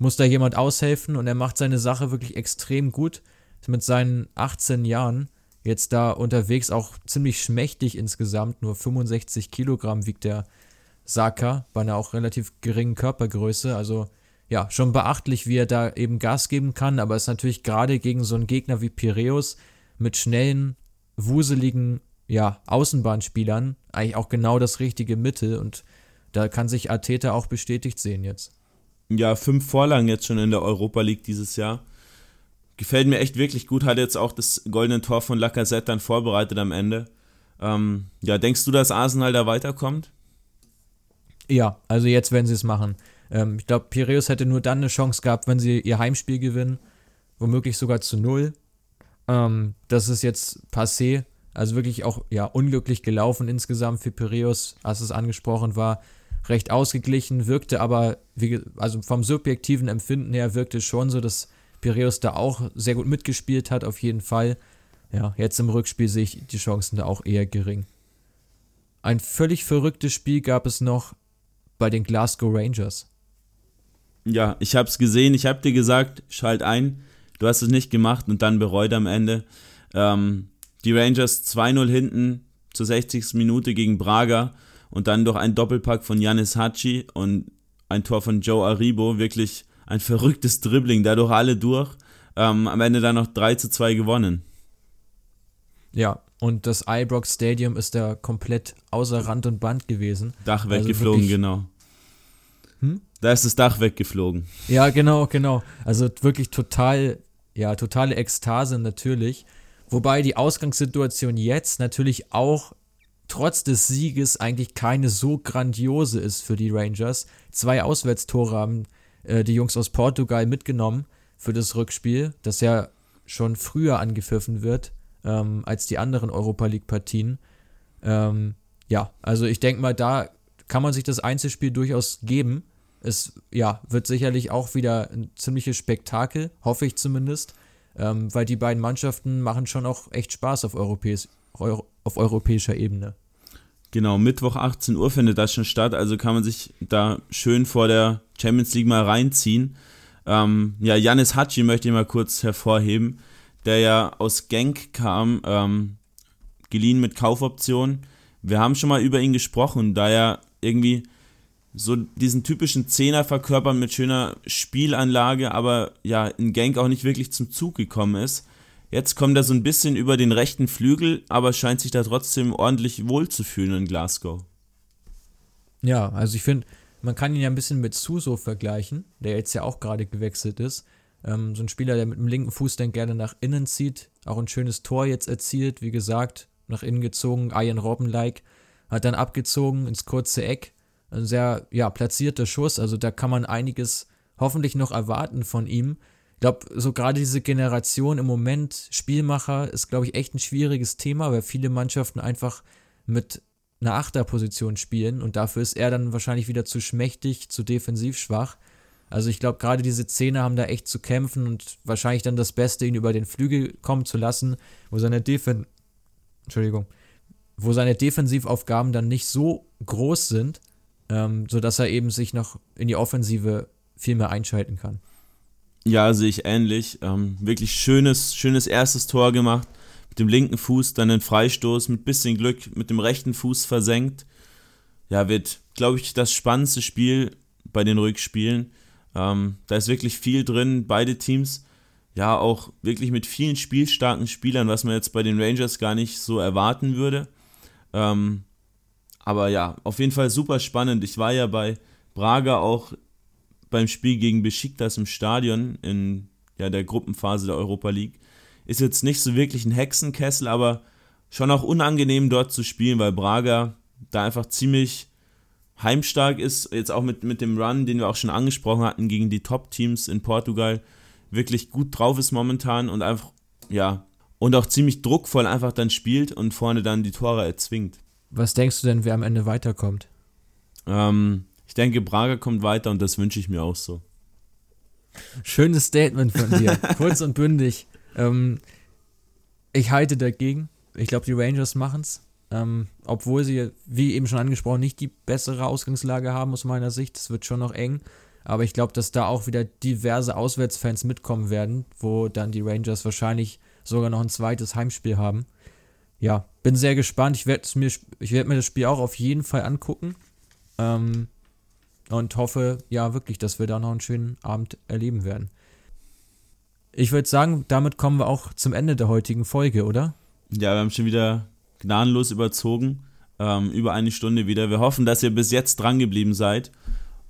muss da jemand aushelfen und er macht seine Sache wirklich extrem gut. Ist mit seinen 18 Jahren jetzt da unterwegs, auch ziemlich schmächtig insgesamt, nur 65 Kilogramm wiegt der Saka bei einer auch relativ geringen Körpergröße. Also ja, schon beachtlich, wie er da eben Gas geben kann, aber ist natürlich gerade gegen so einen Gegner wie Piräus mit schnellen, wuseligen ja, Außenbahnspielern eigentlich auch genau das richtige Mittel und da kann sich Arteta auch bestätigt sehen jetzt. Ja, fünf Vorlagen jetzt schon in der Europa League dieses Jahr. Gefällt mir echt wirklich gut. Hat jetzt auch das goldene Tor von Lacazette dann vorbereitet am Ende. Ähm, ja, denkst du, dass Arsenal da weiterkommt? Ja, also jetzt werden sie es machen. Ähm, ich glaube, Piraeus hätte nur dann eine Chance gehabt, wenn sie ihr Heimspiel gewinnen. Womöglich sogar zu null. Ähm, das ist jetzt passé. Also wirklich auch ja, unglücklich gelaufen insgesamt für Piraeus, als es angesprochen war. Recht ausgeglichen, wirkte aber, wie, also vom subjektiven Empfinden her, wirkte schon so, dass Piraeus da auch sehr gut mitgespielt hat, auf jeden Fall. Ja, jetzt im Rückspiel sehe ich die Chancen da auch eher gering. Ein völlig verrücktes Spiel gab es noch bei den Glasgow Rangers. Ja, ich habe es gesehen, ich habe dir gesagt, schalt ein. Du hast es nicht gemacht und dann bereut am Ende. Ähm, die Rangers 2-0 hinten zur 60. Minute gegen Braga und dann durch ein Doppelpack von Janis Hachi und ein Tor von Joe Aribo. Wirklich ein verrücktes Dribbling, dadurch alle durch. Ähm, am Ende dann noch 3 zu 2 gewonnen. Ja, und das Ibrox Stadium ist da komplett außer Rand und Band gewesen. Dach also weggeflogen, also genau. Hm? Da ist das Dach weggeflogen. Ja, genau, genau. Also wirklich total, ja, totale Ekstase natürlich. Wobei die Ausgangssituation jetzt natürlich auch trotz des Sieges eigentlich keine so grandiose ist für die Rangers. Zwei Auswärtstore haben äh, die Jungs aus Portugal mitgenommen für das Rückspiel, das ja schon früher angepfiffen wird ähm, als die anderen Europa League-Partien. Ähm, ja, also ich denke mal, da kann man sich das Einzelspiel durchaus geben. Es ja, wird sicherlich auch wieder ein ziemliches Spektakel, hoffe ich zumindest ähm, weil die beiden Mannschaften machen schon auch echt Spaß auf, europäisch, auf europäischer Ebene. Genau, Mittwoch 18 Uhr findet das schon statt, also kann man sich da schön vor der Champions League mal reinziehen. Ähm, ja, Janis Hatschi möchte ich mal kurz hervorheben, der ja aus Genk kam, ähm, geliehen mit Kaufoption. Wir haben schon mal über ihn gesprochen, da er irgendwie so diesen typischen Zehner verkörpern mit schöner Spielanlage, aber ja, in Genk auch nicht wirklich zum Zug gekommen ist. Jetzt kommt er so ein bisschen über den rechten Flügel, aber scheint sich da trotzdem ordentlich wohlzufühlen in Glasgow. Ja, also ich finde, man kann ihn ja ein bisschen mit Suso vergleichen, der jetzt ja auch gerade gewechselt ist. Ähm, so ein Spieler, der mit dem linken Fuß dann gerne nach innen zieht, auch ein schönes Tor jetzt erzielt, wie gesagt, nach innen gezogen, Ian Robben-like, hat dann abgezogen ins kurze Eck ein sehr ja, platzierter Schuss. Also da kann man einiges hoffentlich noch erwarten von ihm. Ich glaube, so gerade diese Generation im Moment Spielmacher ist, glaube ich, echt ein schwieriges Thema, weil viele Mannschaften einfach mit einer Achterposition spielen und dafür ist er dann wahrscheinlich wieder zu schmächtig, zu defensiv schwach. Also ich glaube, gerade diese Zähne haben da echt zu kämpfen und wahrscheinlich dann das Beste, ihn über den Flügel kommen zu lassen, wo seine Defen Entschuldigung, wo seine Defensivaufgaben dann nicht so groß sind ähm, sodass er eben sich noch in die Offensive viel mehr einschalten kann. Ja, sehe ich ähnlich. Ähm, wirklich schönes, schönes erstes Tor gemacht. Mit dem linken Fuß dann den Freistoß mit bisschen Glück mit dem rechten Fuß versenkt. Ja, wird, glaube ich, das spannendste Spiel bei den Rückspielen. Ähm, da ist wirklich viel drin, beide Teams. Ja, auch wirklich mit vielen spielstarken Spielern, was man jetzt bei den Rangers gar nicht so erwarten würde. Ähm, aber ja, auf jeden Fall super spannend. Ich war ja bei Braga auch beim Spiel gegen Besiktas im Stadion in ja, der Gruppenphase der Europa League. Ist jetzt nicht so wirklich ein Hexenkessel, aber schon auch unangenehm dort zu spielen, weil Braga da einfach ziemlich heimstark ist. Jetzt auch mit, mit dem Run, den wir auch schon angesprochen hatten, gegen die Top-Teams in Portugal wirklich gut drauf ist momentan und einfach, ja, und auch ziemlich druckvoll einfach dann spielt und vorne dann die Tore erzwingt. Was denkst du denn, wer am Ende weiterkommt? Ähm, ich denke, Braga kommt weiter und das wünsche ich mir auch so. Schönes Statement von dir. Kurz und bündig. Ähm, ich halte dagegen. Ich glaube, die Rangers machen es. Ähm, obwohl sie, wie eben schon angesprochen, nicht die bessere Ausgangslage haben aus meiner Sicht. Es wird schon noch eng. Aber ich glaube, dass da auch wieder diverse Auswärtsfans mitkommen werden, wo dann die Rangers wahrscheinlich sogar noch ein zweites Heimspiel haben. Ja, bin sehr gespannt. Ich werde mir, werd mir das Spiel auch auf jeden Fall angucken. Ähm, und hoffe, ja, wirklich, dass wir da noch einen schönen Abend erleben werden. Ich würde sagen, damit kommen wir auch zum Ende der heutigen Folge, oder? Ja, wir haben schon wieder gnadenlos überzogen. Ähm, über eine Stunde wieder. Wir hoffen, dass ihr bis jetzt dran geblieben seid.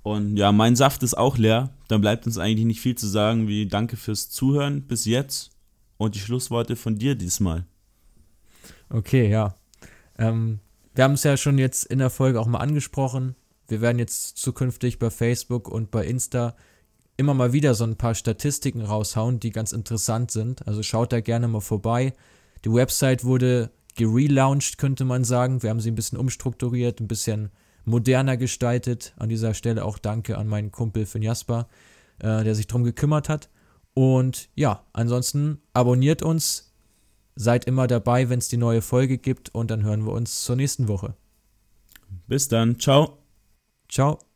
Und ja, mein Saft ist auch leer. Dann bleibt uns eigentlich nicht viel zu sagen wie Danke fürs Zuhören bis jetzt und die Schlussworte von dir diesmal. Okay, ja. Ähm, wir haben es ja schon jetzt in der Folge auch mal angesprochen. Wir werden jetzt zukünftig bei Facebook und bei Insta immer mal wieder so ein paar Statistiken raushauen, die ganz interessant sind. Also schaut da gerne mal vorbei. Die Website wurde gelauncht, könnte man sagen. Wir haben sie ein bisschen umstrukturiert, ein bisschen moderner gestaltet. An dieser Stelle auch danke an meinen Kumpel Finn Jasper, äh, der sich darum gekümmert hat. Und ja, ansonsten abonniert uns, seid immer dabei, wenn es die neue Folge gibt und dann hören wir uns zur nächsten Woche. Bis dann, ciao. Ciao.